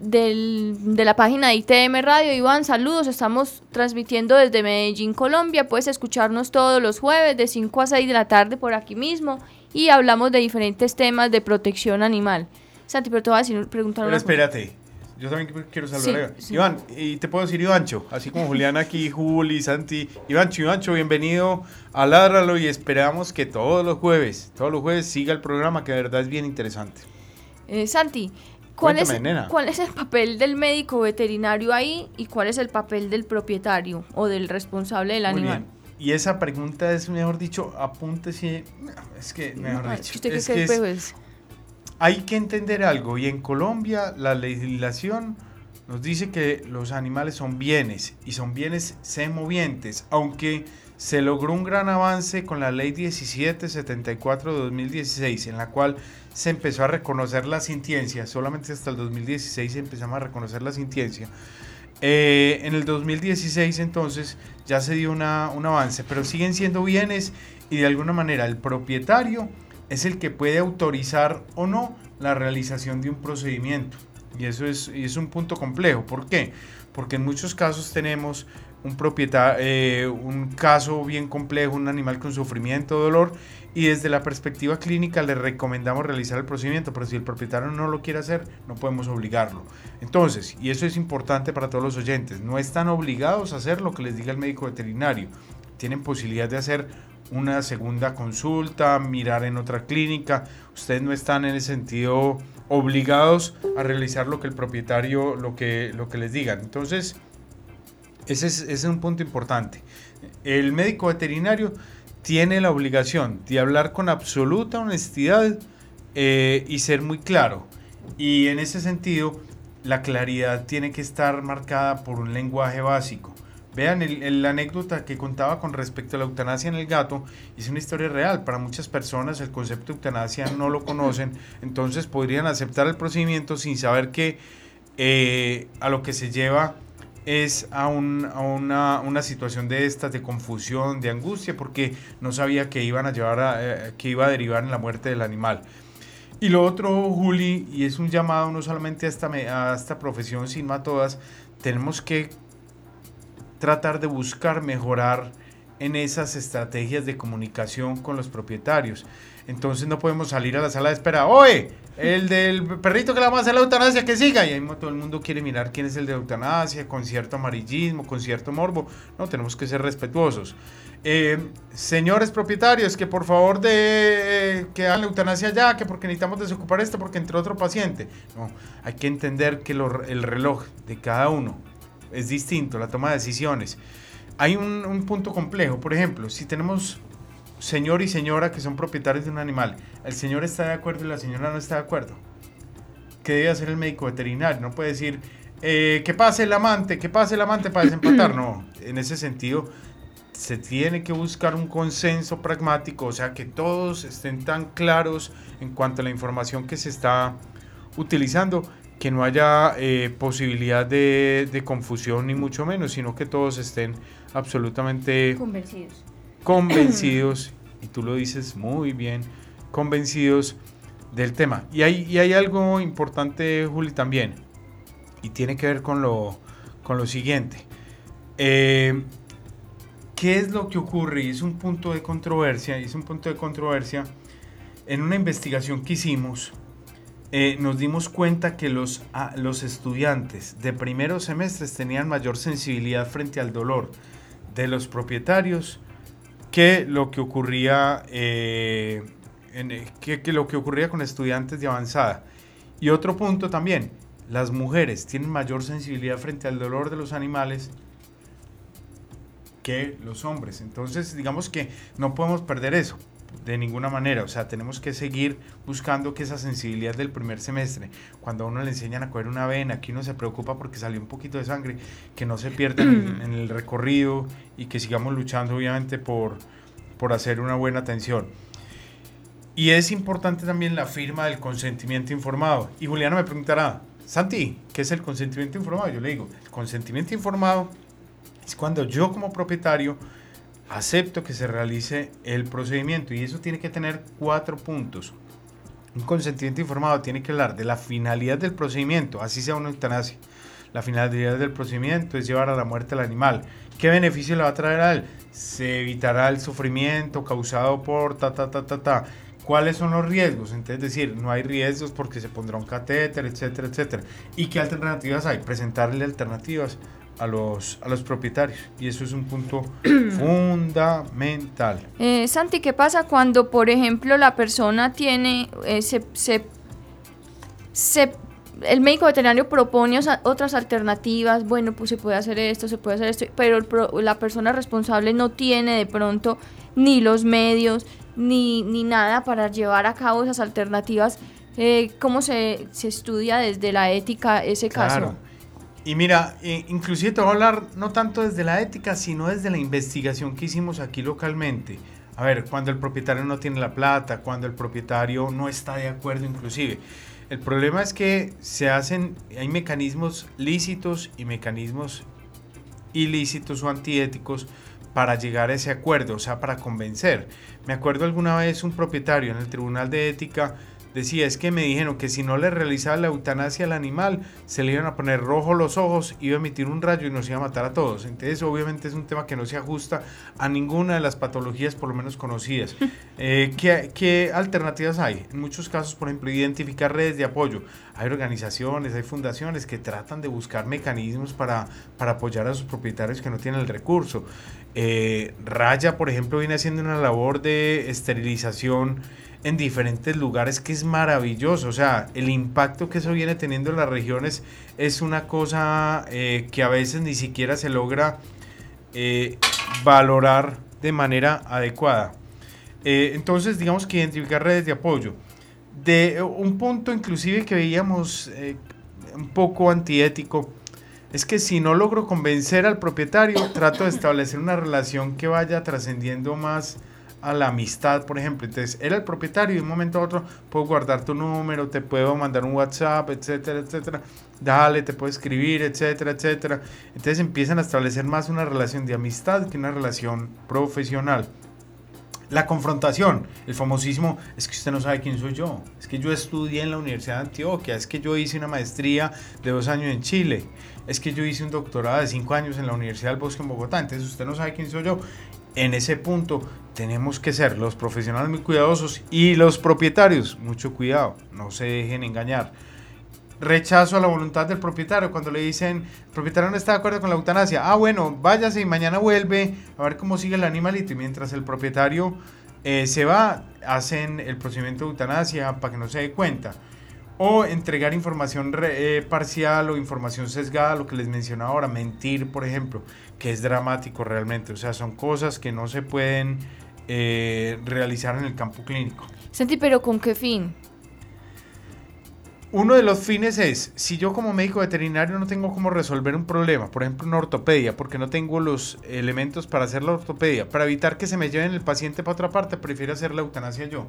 del, de la página de ITM Radio. Iván, saludos. Estamos transmitiendo desde Medellín, Colombia. Puedes escucharnos todos los jueves de 5 a 6 de la tarde por aquí mismo y hablamos de diferentes temas de protección animal. Santi, pero te voy a decir, preguntar Pero espérate, yo también quiero saludar a Iván. y te puedo decir Ivancho, así como Julián aquí, Juli, Santi. Ivancho, Ivancho, bienvenido a Ládralo y esperamos que todos los jueves, todos los jueves siga el programa que de verdad es bien interesante. Eh, Santi, ¿Cuál, es, ¿Cuál es el papel del médico veterinario ahí y cuál es el papel del propietario o del responsable del animal? Y esa pregunta es, mejor dicho, apúntese. Es que, mejor dicho. es que hay que entender algo. Y en Colombia, la legislación nos dice que los animales son bienes y son bienes semovientes, aunque se logró un gran avance con la ley 1774 de 2016, en la cual se empezó a reconocer la sintiencia, solamente hasta el 2016 empezamos a reconocer la sintiencia. Eh, en el 2016 entonces ya se dio una, un avance, pero siguen siendo bienes y de alguna manera el propietario es el que puede autorizar o no la realización de un procedimiento. Y eso es, y es un punto complejo. ¿Por qué? Porque en muchos casos tenemos un propietario, eh, un caso bien complejo, un animal con sufrimiento, dolor, y desde la perspectiva clínica le recomendamos realizar el procedimiento, pero si el propietario no lo quiere hacer, no podemos obligarlo. Entonces, y eso es importante para todos los oyentes, no están obligados a hacer lo que les diga el médico veterinario, tienen posibilidad de hacer una segunda consulta, mirar en otra clínica, ustedes no están en ese sentido obligados a realizar lo que el propietario, lo que, lo que les digan. Entonces, ese es, un punto importante. El médico veterinario tiene la obligación de hablar con absoluta honestidad eh, y ser muy claro. Y en ese sentido, la claridad tiene que estar marcada por un lenguaje básico. Vean la anécdota que contaba con respecto a la eutanasia en el gato, es una historia real. Para muchas personas el concepto de eutanasia no lo conocen, entonces podrían aceptar el procedimiento sin saber que eh, a lo que se lleva es a, una, situación de estas, de confusión, de angustia, porque no sabía que iban a llevar a, eh, que iba a derivar en la muerte del animal. Y lo otro, Juli, y es un llamado no solamente a esta, a esta profesión, sino a todas, tenemos que tratar de buscar mejorar en esas estrategias de comunicación con los propietarios. Entonces no podemos salir a la sala de espera, oye, el del perrito que le vamos a hacer la eutanasia, que siga. Y ahí todo el mundo quiere mirar quién es el de eutanasia, con cierto amarillismo, con cierto morbo. No, tenemos que ser respetuosos. Eh, señores propietarios, que por favor de eh, que hagan la eutanasia ya, que porque necesitamos desocupar esto, porque entre otro paciente. No, hay que entender que el reloj de cada uno es distinto, la toma de decisiones. Hay un, un punto complejo, por ejemplo, si tenemos señor y señora que son propietarios de un animal, el señor está de acuerdo y la señora no está de acuerdo. ¿Qué debe hacer el médico veterinario? No puede decir, eh, que pase el amante, que pase el amante para desempatar. No, en ese sentido se tiene que buscar un consenso pragmático, o sea, que todos estén tan claros en cuanto a la información que se está utilizando, que no haya eh, posibilidad de, de, confusión ni mucho menos, sino que todos estén absolutamente convencidos convencidos, y tú lo dices muy bien, convencidos del tema. Y hay, y hay algo importante, Juli, también, y tiene que ver con lo, con lo siguiente. Eh, ¿Qué es lo que ocurre? Y es un punto de controversia, y es un punto de controversia. En una investigación que hicimos, eh, nos dimos cuenta que los, los estudiantes de primeros semestres tenían mayor sensibilidad frente al dolor de los propietarios que lo que ocurría eh, que, que lo que ocurría con estudiantes de avanzada. Y otro punto también, las mujeres tienen mayor sensibilidad frente al dolor de los animales que los hombres. Entonces, digamos que no podemos perder eso de ninguna manera. O sea, tenemos que seguir buscando que esa sensibilidad del primer semestre, cuando a uno le enseñan a coger una vena, que uno se preocupa porque salió un poquito de sangre, que no se pierda en, en, el recorrido y que sigamos luchando obviamente por, por hacer una buena atención. Y es importante también la firma del consentimiento informado. Y Juliana me preguntará, Santi, ¿qué es el consentimiento informado? Yo le digo, el consentimiento informado es cuando yo como propietario acepto que se realice el procedimiento y eso tiene que tener cuatro puntos. Un consentimiento informado tiene que hablar de la finalidad del procedimiento, así sea una eutanasia. La finalidad del procedimiento es llevar a la muerte al animal. ¿Qué beneficio le va a traer a él? Se evitará el sufrimiento causado por ta ta ta ta ta ¿Cuáles son los riesgos? Entonces, es decir, no hay riesgos porque se pondrá un catéter, etcétera, etcétera. ¿Y qué alternativas hay? Presentarle alternativas a los, a los propietarios. Y eso es un punto fundamental. Eh, Santi, ¿qué pasa cuando, por ejemplo, la persona tiene, eh, se, se, se, el médico veterinario propone otras alternativas, bueno, pues se puede hacer esto, se puede hacer esto, pero la persona responsable no tiene de pronto ni los medios, ni, ni nada para llevar a cabo esas alternativas. Eh, ¿Cómo se, se, estudia desde la ética ese caso? Y mira, inclusive te voy a hablar no tanto desde la ética, sino desde la investigación que hicimos aquí localmente. A ver, cuando el propietario no tiene la plata, cuando el propietario no está de acuerdo inclusive. El problema es que se hacen, hay mecanismos lícitos y mecanismos ilícitos o antiéticos para llegar a ese acuerdo, o sea, para convencer. Me acuerdo alguna vez un propietario en el Tribunal de Ética decía, es que me dijeron que si no le realizaba la eutanasia al animal, se le iban a poner rojo los ojos, iba a emitir un rayo y nos iba a matar a todos. Entonces, obviamente es un tema que no se ajusta a ninguna de las patologías por lo menos conocidas. Eh, ¿qué, alternativas hay? En muchos casos, por ejemplo, identificar redes de apoyo. Hay organizaciones, hay fundaciones que tratan de buscar mecanismos para, para apoyar a sus propietarios que no tienen el recurso. Eh, Raya, por ejemplo, viene haciendo una labor de esterilización en diferentes lugares que es maravilloso. O sea, el impacto que eso viene teniendo en las regiones es una cosa eh, que a veces ni siquiera se logra eh, valorar de manera adecuada. Eh, entonces, digamos que identificar redes de apoyo. De un punto inclusive que veíamos un poco antiético, es que si no logro convencer al propietario, trato de establecer una relación que vaya trascendiendo más a la amistad, por ejemplo. Entonces, era el propietario y de un momento a otro puedo guardar tu número, te puedo mandar un WhatsApp, etcétera, etcétera. Dale, te puedo escribir, etcétera, etcétera. Entonces empiezan a establecer más una relación de amistad que una relación profesional. La confrontación, el famosísimo, es que usted no sabe quién soy yo, es que yo estudié en la Universidad de Antioquia, es que yo hice una maestría de dos años en Chile, es que yo hice un doctorado de cinco años en la Universidad del Bosque en Bogotá, entonces usted no sabe quién soy yo en ese punto tenemos que ser los profesionales muy cuidadosos y los propietarios, mucho cuidado, no se dejen engañar. Rechazo a la voluntad del propietario cuando le dicen, el propietario no está de acuerdo con la eutanasia. Ah, bueno, váyase y mañana vuelve a ver cómo sigue el animalito. Y mientras el propietario eh, se va, hacen el procedimiento de eutanasia para que no se dé cuenta o entregar información eh, parcial o información sesgada, lo que les mencionaba ahora, mentir, por ejemplo, que es dramático realmente. O sea, son cosas que no se pueden eh, realizar en el campo clínico. Santi, pero ¿con qué fin? Uno de los fines es, si yo como médico veterinario no tengo cómo resolver un problema, por ejemplo una ortopedia, porque no tengo los elementos para hacer la ortopedia, para evitar que se me lleven el paciente para otra parte, prefiero hacer la eutanasia yo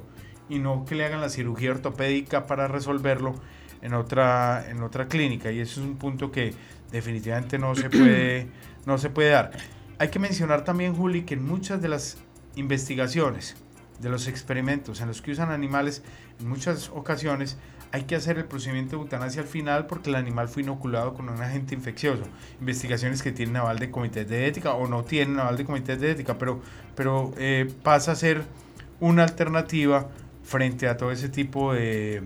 y no que le hagan la cirugía ortopédica para resolverlo en otra, en otra clínica. Y eso es un punto que definitivamente no se puede, no se puede dar. Hay que mencionar también, Juli, que en muchas de las investigaciones de los experimentos en los que usan animales, en muchas ocasiones hay que hacer el procedimiento de eutanasia al final porque el animal fue inoculado con un agente infeccioso. Investigaciones que tienen aval de comités de ética o no tienen aval de comités de ética, pero, pero eh, pasa a ser una alternativa frente a todo ese tipo de,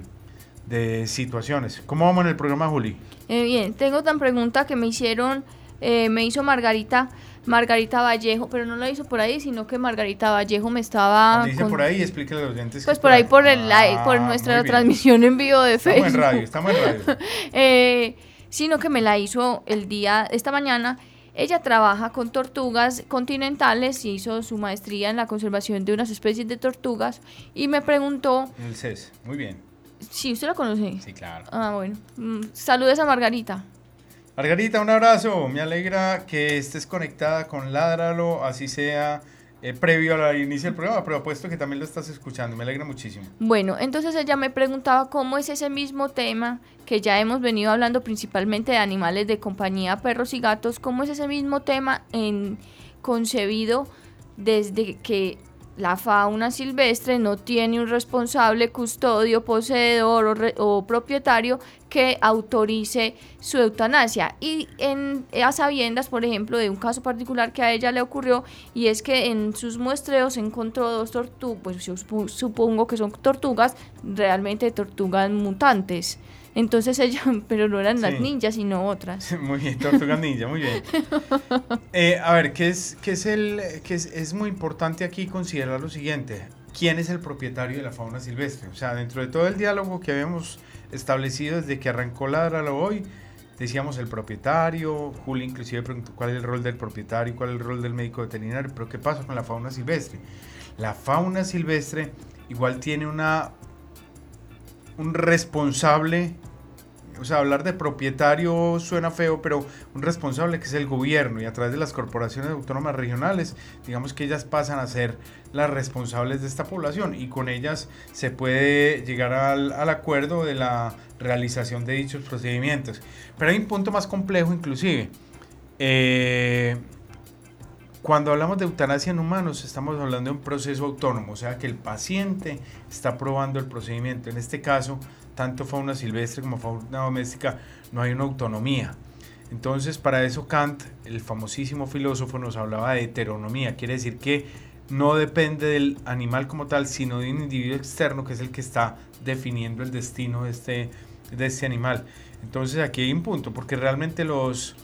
de situaciones. ¿Cómo vamos en el programa, Juli? Eh, bien, tengo otra pregunta que me hicieron, eh, me hizo Margarita. Margarita Vallejo, pero no lo hizo por ahí, sino que Margarita Vallejo me estaba... Dice por ahí, explíquele a los oyentes. Pues por ahí, por, el, ah, por nuestra transmisión en vivo de Facebook. Estamos en radio, estamos en radio. eh, sino que me la hizo el día, esta mañana. Ella trabaja con tortugas continentales y hizo su maestría en la conservación de unas especies de tortugas y me preguntó... El CES, muy bien. Sí, ¿usted la conoce? Sí, claro. Ah, bueno. Mm, saludes a Margarita. Margarita, un abrazo. Me alegra que estés conectada con Ládralo, así sea eh, previo al inicio del programa, pero apuesto que también lo estás escuchando. Me alegra muchísimo. Bueno, entonces ella me preguntaba cómo es ese mismo tema que ya hemos venido hablando principalmente de animales de compañía, perros y gatos, cómo es ese mismo tema concebido desde que la fauna silvestre no tiene un responsable custodio, poseedor o, propietario que autorice su eutanasia. Y en, a sabiendas, por ejemplo, de un caso particular que a ella le ocurrió, y es que en sus muestreos encontró dos tortugas, pues yo supongo que son tortugas, realmente tortugas mutantes. Entonces ella, pero no eran las ninjas, sino otras. Muy bien, tortugas ninja, muy bien. Eh, a ver, ¿qué es, qué es el, qué es, es muy importante aquí considerar lo siguiente? ¿Quién es el propietario de la fauna silvestre? O sea, dentro de todo el diálogo que habíamos establecido desde que arrancó Ladralo hoy, decíamos el propietario, Juli inclusive preguntó cuál es el rol del propietario, cuál es el rol del médico veterinario, pero ¿qué pasa con la fauna silvestre? La fauna silvestre igual tiene una un responsable o sea, hablar de propietario suena feo, pero un responsable que es el gobierno y a través de las corporaciones autónomas regionales, digamos que ellas pasan a ser las responsables de esta población y con ellas se puede llegar al, acuerdo de la realización de dichos procedimientos. Pero hay un punto más complejo inclusive. Eh, cuando hablamos de eutanasia en humanos, estamos hablando de un proceso autónomo, o sea que el paciente está probando el procedimiento. En este caso, tanto fauna silvestre como fauna doméstica, no hay una autonomía. Entonces, para eso Kant, el famosísimo filósofo, nos hablaba de heteronomía. Quiere decir que no depende del animal como tal, sino de un individuo externo que es el que está definiendo el destino de este, este animal. Entonces, aquí hay un punto, porque realmente los,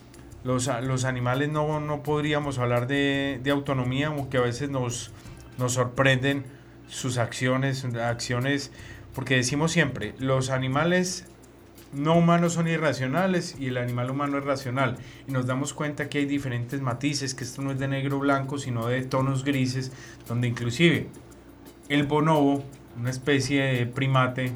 los, los animales no, no, podríamos hablar de, autonomía, aunque a veces nos, nos sorprenden sus acciones, acciones porque decimos siempre, los animales no humanos son irracionales y el animal humano es racional. Y nos damos cuenta que hay diferentes matices, que esto no es de negro o blanco, sino de tonos grises, donde inclusive el bonobo, una especie de primate,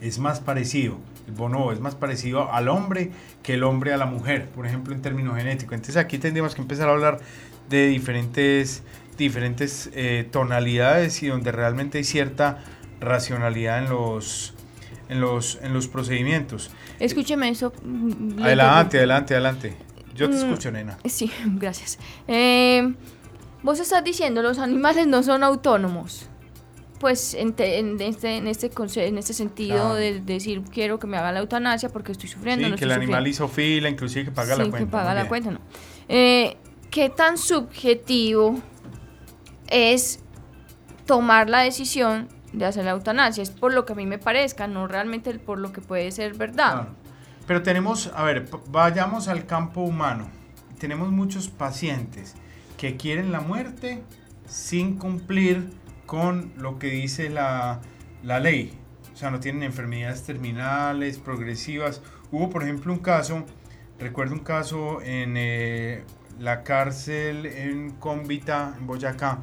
es más parecido. El bonobo es más parecido al hombre que el hombre a la mujer, por ejemplo, en términos genéticos. Entonces aquí tendríamos que empezar a hablar de diferentes, diferentes eh, tonalidades y donde realmente hay cierta racionalidad en los, en los, en los procedimientos. Escúcheme eso. Mm, adelante, adelante, adelante. Yo te mm, escucho, nena. Sí, gracias. Eh, vos estás diciendo, los animales no son autónomos. Pues en, en, este, en, este, en este sentido de, decir, quiero que me haga la eutanasia porque estoy sufriendo. Sí, que el animal hizo fila, inclusive que paga la cuenta. que paga la cuenta, no. Eh, ¿Qué tan subjetivo es tomar la decisión de hacer la eutanasia. Es por lo que a mí me parezca, no realmente por lo que puede ser verdad. Pero tenemos, a ver, vayamos al campo humano. Tenemos muchos pacientes que quieren la muerte sin cumplir con lo que dice la, la ley. O sea, no tienen enfermedades terminales, progresivas. Hubo, por ejemplo, un caso, recuerdo un caso en eh, la cárcel en Cómbita, en Boyacá,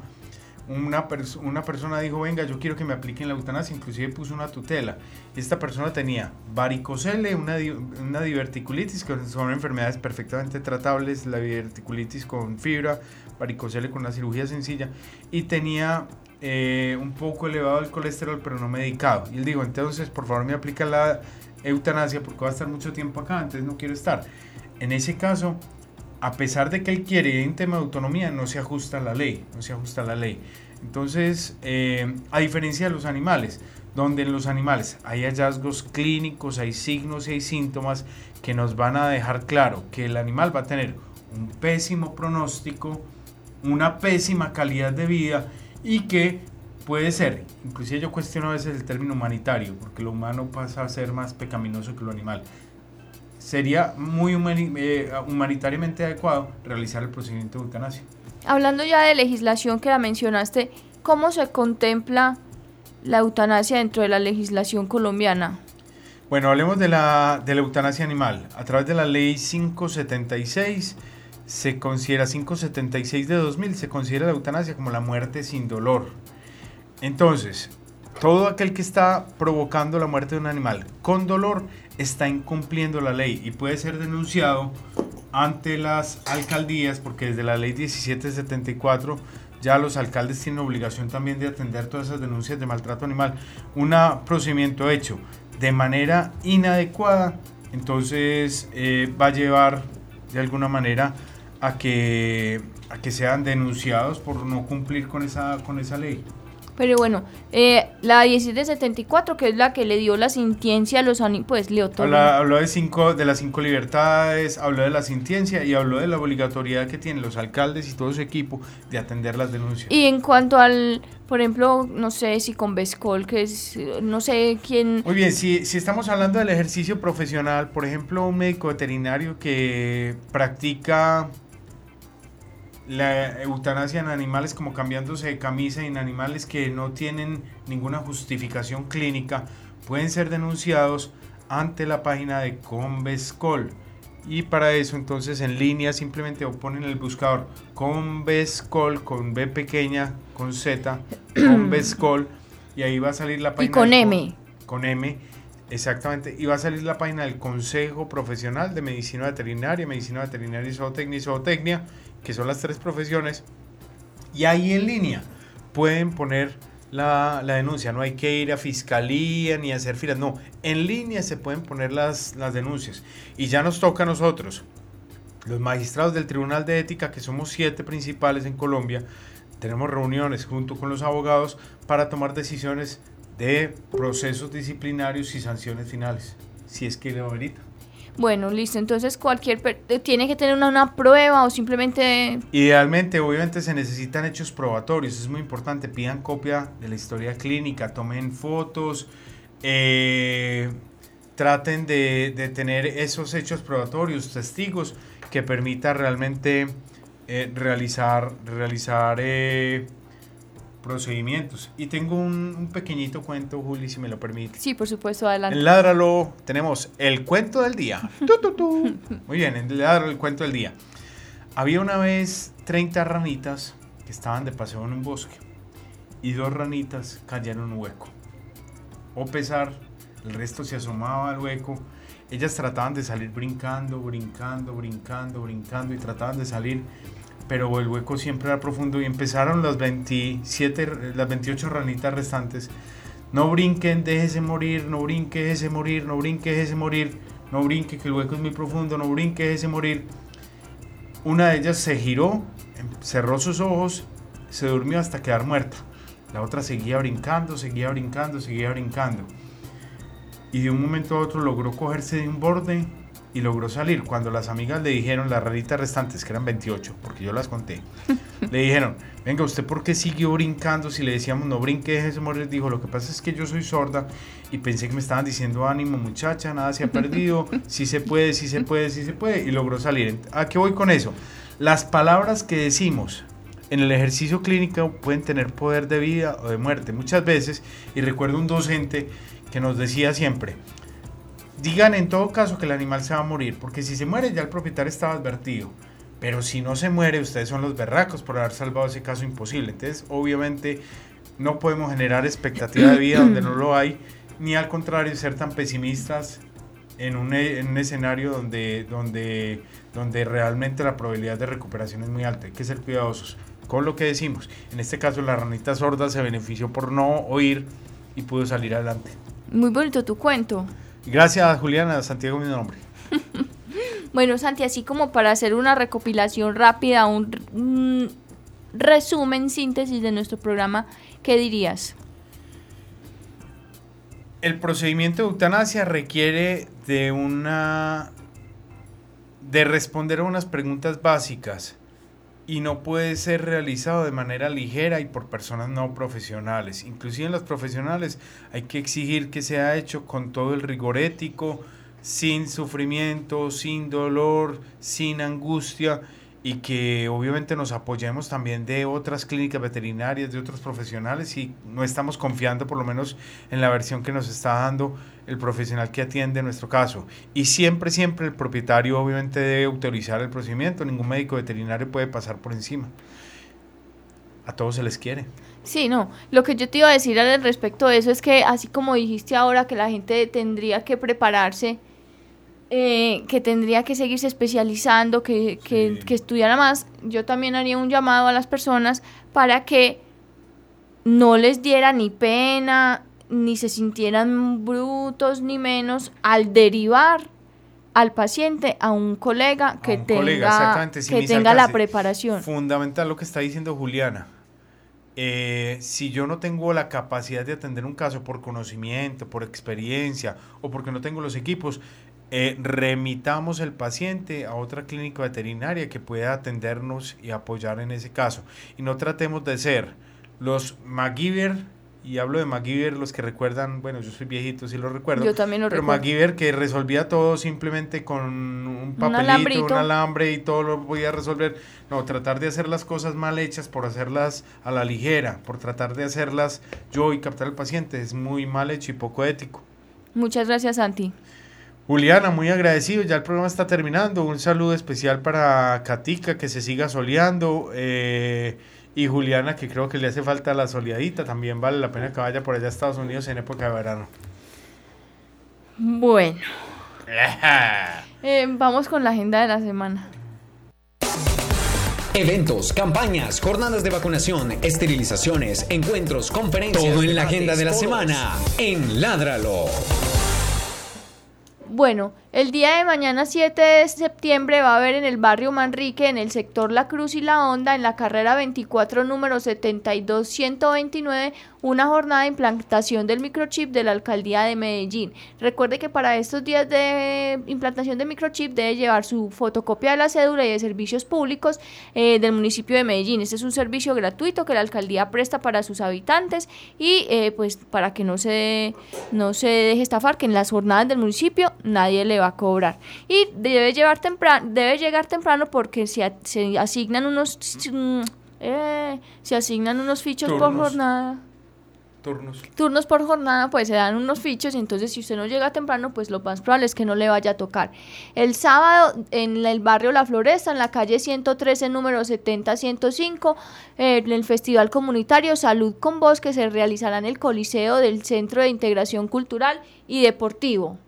una, una persona dijo, venga, yo quiero que me apliquen la eutanasia, inclusive puso una tutela. Esta persona tenía varicocele, una, una diverticulitis, que son enfermedades perfectamente tratables, la diverticulitis con fibra, varicocele con una cirugía sencilla, y tenía eh, un poco elevado el colesterol, pero no medicado. Y él dijo, entonces, por favor, me aplica la eutanasia porque va a estar mucho tiempo acá, entonces no quiero estar. En ese caso, a pesar de que él quiere en tema de autonomía, no se ajusta a la ley, no se ajusta a la ley. Entonces, eh, a diferencia de los animales, donde en los animales hay hallazgos clínicos, hay signos y hay síntomas que nos van a dejar claro que el animal va a tener un pésimo pronóstico, una pésima calidad de vida y que puede ser, inclusive yo cuestiono a veces el término humanitario, porque lo humano pasa a ser más pecaminoso que lo animal. Sería muy eh, humanitariamente adecuado realizar el procedimiento de eutanasia. Hablando ya de legislación que la mencionaste, ¿cómo se contempla la eutanasia dentro de la legislación colombiana? Bueno, hablemos de la, de la eutanasia animal. A través de la ley 576 se considera 576 de 2000 se considera la eutanasia como la muerte sin dolor. Entonces, todo aquel que está provocando la muerte de un animal con dolor está incumpliendo la ley y puede ser denunciado ante las alcaldías porque desde la ley 1774 ya los alcaldes tienen obligación también de atender todas esas denuncias de maltrato animal. Un procedimiento hecho de manera inadecuada, entonces eh, va a llevar de alguna manera a que, a que sean denunciados por no cumplir con esa, con esa ley. Pero bueno, eh, la 1774, que es la que le dio la sintiencia a los animales, pues le otorgó. Habló, de, cinco, de las cinco libertades, habló de la sintiencia y habló de la obligatoriedad que tienen los alcaldes y todo su equipo de atender las denuncias. Y en cuanto al, por ejemplo, no sé si con Bescol, que es, no sé quién... Muy bien, si, si estamos hablando del ejercicio profesional, por ejemplo, un médico veterinario que practica la eutanasia en animales como cambiándose de camisa en animales que no tienen ninguna justificación clínica pueden ser denunciados ante la página de Convescol. Y para eso entonces en línea simplemente ponen el buscador Convescol con B pequeña, con Z, Convescol y ahí va a salir la página. Y con M. Con M, exactamente. Y va a salir la página del Consejo Profesional de Medicina Veterinaria, Medicina Veterinaria y Zootecnia y Zootecnia que son las tres profesiones, y ahí en línea pueden poner la, denuncia. No hay que ir a fiscalía ni hacer filas, no, en línea se pueden poner las, las denuncias. Y ya nos toca a nosotros, los magistrados del Tribunal de Ética, que somos siete principales en Colombia, tenemos reuniones junto con los abogados para tomar decisiones de procesos disciplinarios y sanciones finales, si es que lo amerita. Bueno, listo. Entonces, cualquier eh, tiene que tener una, prueba o simplemente. Idealmente, obviamente, se necesitan hechos probatorios. Es muy importante. Pidan copia de la historia clínica, tomen fotos, eh, traten de, tener esos hechos probatorios, testigos que permita realmente eh, realizar, realizar procedimientos. Y tengo un, pequeñito cuento, Juli, si me lo permite. Sí, por supuesto, adelante. En Ládralo tenemos el cuento del día. Muy bien, en Ládralo el cuento del día. Había una vez 30 ranitas que estaban de paseo en un bosque y dos ranitas cayeron en un hueco. O pesar, el resto se asomaba al hueco. Ellas trataban de salir brincando, brincando, brincando, brincando y trataban de salir pero el hueco siempre era profundo y empezaron las 27, las 28 ranitas restantes. No brinquen, déjese morir, no brinque, déjese morir, no brinque, déjese morir, no brinque, que el hueco es muy profundo, no brinque, déjese morir. Una de ellas se giró, em, cerró sus ojos, se durmió hasta quedar muerta. La otra seguía brincando, seguía brincando, seguía brincando. Y de un momento a otro logró cogerse de un borde y logró salir. Cuando las amigas le dijeron, las raritas restantes, que eran 28, porque yo las conté, le dijeron, venga, ¿usted por qué siguió brincando? Si le decíamos, no brinque, déjese morir, dijo, lo que pasa es que yo soy sorda y pensé que me estaban diciendo, ánimo muchacha, nada se ha perdido, si se puede, si se puede, si se puede, y logró salir. ¿A qué voy con eso? Las palabras que decimos en el ejercicio clínico pueden tener poder de vida o de muerte muchas veces, y recuerdo un docente que nos decía siempre, Digan en todo caso que el animal se va a morir, porque si se muere ya el propietario estaba advertido. Pero si no se muere, ustedes son los berracos por haber salvado ese caso imposible. Entonces, obviamente, no podemos generar expectativa de vida donde no lo hay, ni al contrario, ser tan pesimistas en un, en un escenario donde, donde, donde realmente la probabilidad de recuperación es muy alta. Hay que ser cuidadosos con lo que decimos. En este caso, la ranita sorda se benefició por no oír y pudo salir adelante. Muy bonito tu cuento. Gracias, Juliana. Santiago, mi nombre. Bueno, Santi, así como para hacer una recopilación rápida, un, resumen, síntesis de nuestro programa, ¿qué dirías? El procedimiento de eutanasia requiere de una de responder a unas preguntas básicas y no puede ser realizado de manera ligera y por personas no profesionales. Inclusive en los profesionales hay que exigir que sea hecho con todo el rigor ético, sin sufrimiento, sin dolor, sin angustia y que obviamente nos apoyemos también de otras clínicas veterinarias, de otros profesionales y no estamos confiando por lo menos en la versión que nos está dando el profesional que atiende nuestro caso. Y siempre, siempre el propietario obviamente debe autorizar el procedimiento, ningún médico veterinario puede pasar por encima. A todos se les quiere. Sí, no. Lo que yo te iba a decir al respecto de eso es que así como dijiste ahora que la gente tendría que prepararse eh, que tendría que seguirse especializando, que, que, que, estudiara más, yo también haría un llamado a las personas para que no les diera ni pena, ni se sintieran brutos, ni menos al derivar al paciente a un colega que tenga, que tenga la preparación. Fundamental lo que está diciendo Juliana. Eh, si yo no tengo la capacidad de atender un caso por conocimiento, por experiencia o porque no tengo los equipos, eh, remitamos el paciente a otra clínica veterinaria que pueda atendernos y apoyar en ese caso. Y no tratemos de ser los MacGyver, y hablo de MacGyver, los que recuerdan, bueno, yo soy viejito, sí lo recuerdo. Yo también lo pero recuerdo. MacGyver que resolvía todo simplemente con un papelito, un, un, alambre y todo lo podía resolver. No, tratar de hacer las cosas mal hechas por hacerlas a la ligera, por tratar de hacerlas yo y captar al paciente, es muy mal hecho y poco ético. Muchas gracias, Santi. Juliana, muy agradecido, ya el programa está terminando. Un saludo especial para Katica, que se siga soleando. Eh, y Juliana, que creo que le hace falta la soleadita, también vale la pena que vaya por allá a Estados Unidos en época de verano. Bueno. eh, vamos con la agenda de la semana. Eventos, campañas, jornadas de vacunación, esterilizaciones, encuentros, conferencias. Todo en la agenda de la semana en Ládralo. Bueno, el día de mañana 7 de septiembre va a haber en el barrio Manrique, en el sector La Cruz y La Honda, en la carrera 24 número 72129, una jornada de implantación del microchip de la alcaldía de Medellín. Recuerde que para estos días de implantación de microchip debe llevar su fotocopia de la cédula y de servicios públicos eh, del municipio de Medellín. Este es un servicio gratuito que la alcaldía presta para sus habitantes y eh, pues para que no se, no se deje estafar, que en las jornadas del municipio nadie le va a cobrar. Y debe, llevar temprano, debe llegar temprano porque se, se asignan unos... Mm, eh, se asignan unos fichos por jornada turnos. Turnos por jornada, pues se dan unos fichos y entonces si usted no llega temprano, pues lo más probable es que no le vaya a tocar. El sábado en el barrio La Floresta, en la calle 113, número 70-105, eh, en el Festival Comunitario Salud con Voz que se realizará en el Coliseo del Centro de Integración Cultural y Deportivo.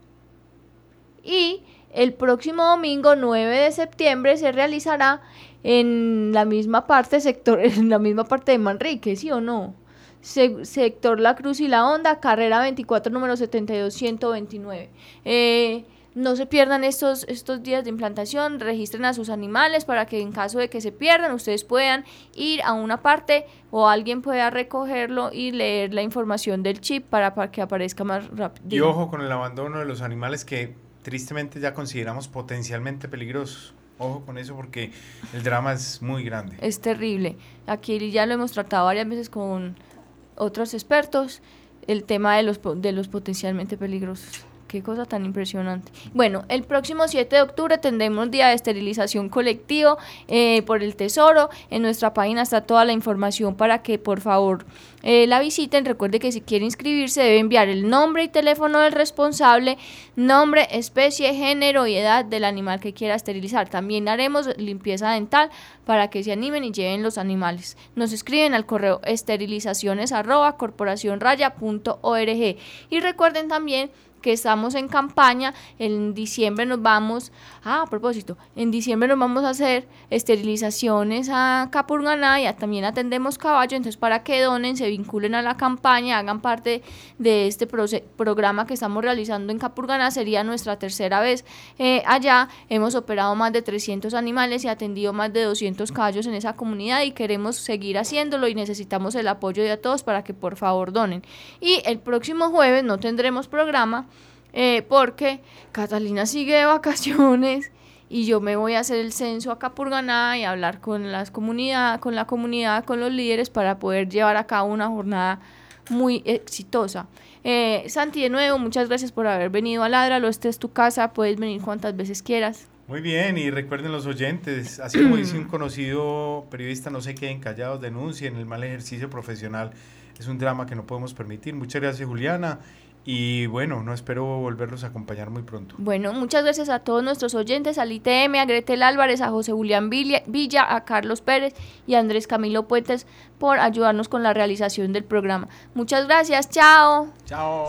Y el próximo domingo 9 de septiembre se realizará en la misma parte sector en la misma parte de Manrique, ¿sí o no? sector La Cruz y La Honda, carrera 24, número 72129. Eh, no se pierdan estos, estos días de implantación, registren a sus animales para que en caso de que se pierdan, ustedes puedan ir a una parte o alguien pueda recogerlo y leer la información del chip para, para que aparezca más rápido. Y ojo con el abandono de los animales que tristemente ya consideramos potencialmente peligrosos. Ojo con eso porque el drama es muy grande. Es terrible. Aquí ya lo hemos tratado varias veces con otros expertos el tema de los, de los potencialmente peligrosos. Qué cosa tan impresionante. Bueno, el próximo 7 de octubre tendremos día de esterilización colectivo eh, por el Tesoro. En nuestra página está toda la información para que por favor eh, la visiten. Recuerde que si quiere inscribirse debe enviar el nombre y teléfono del responsable, nombre, especie, género y edad del animal que quiera esterilizar. También haremos limpieza dental para que se animen y lleven los animales. Nos escriben al correo esterilizaciones Y recuerden también que estamos en campaña. En diciembre nos vamos, ah, a propósito, en diciembre nos vamos a hacer esterilizaciones a Capurganá y también atendemos caballo. Entonces, para que donen, se vinculen a la campaña, hagan parte de este programa que estamos realizando en Capurganá, sería nuestra tercera vez eh, allá. Hemos operado más de 300 animales y atendido más de 200 caballos en esa comunidad y queremos seguir haciéndolo y necesitamos el apoyo de todos para que por favor donen. Y el próximo jueves no tendremos programa eh, porque Catalina sigue de vacaciones y yo me voy a hacer el censo acá por ganar y hablar con las comunidad, con la comunidad, con los líderes para poder llevar a cabo una jornada muy exitosa. Eh, Santi, de nuevo, muchas gracias por haber venido a Ladralo. Esta es tu casa, puedes venir cuantas veces quieras. Muy bien, y recuerden los oyentes, así como dice un conocido periodista, no se queden callados, denuncien el mal ejercicio profesional. Es un drama que no podemos permitir. Muchas gracias, Juliana. Y bueno, no espero volverlos a acompañar muy pronto. Bueno, muchas gracias a todos nuestros oyentes, al ITM, a Gretel Álvarez, a José Julián Villa, a Carlos Pérez y a Andrés Camilo Puentes por ayudarnos con la realización del programa. Muchas gracias, chao. Chao.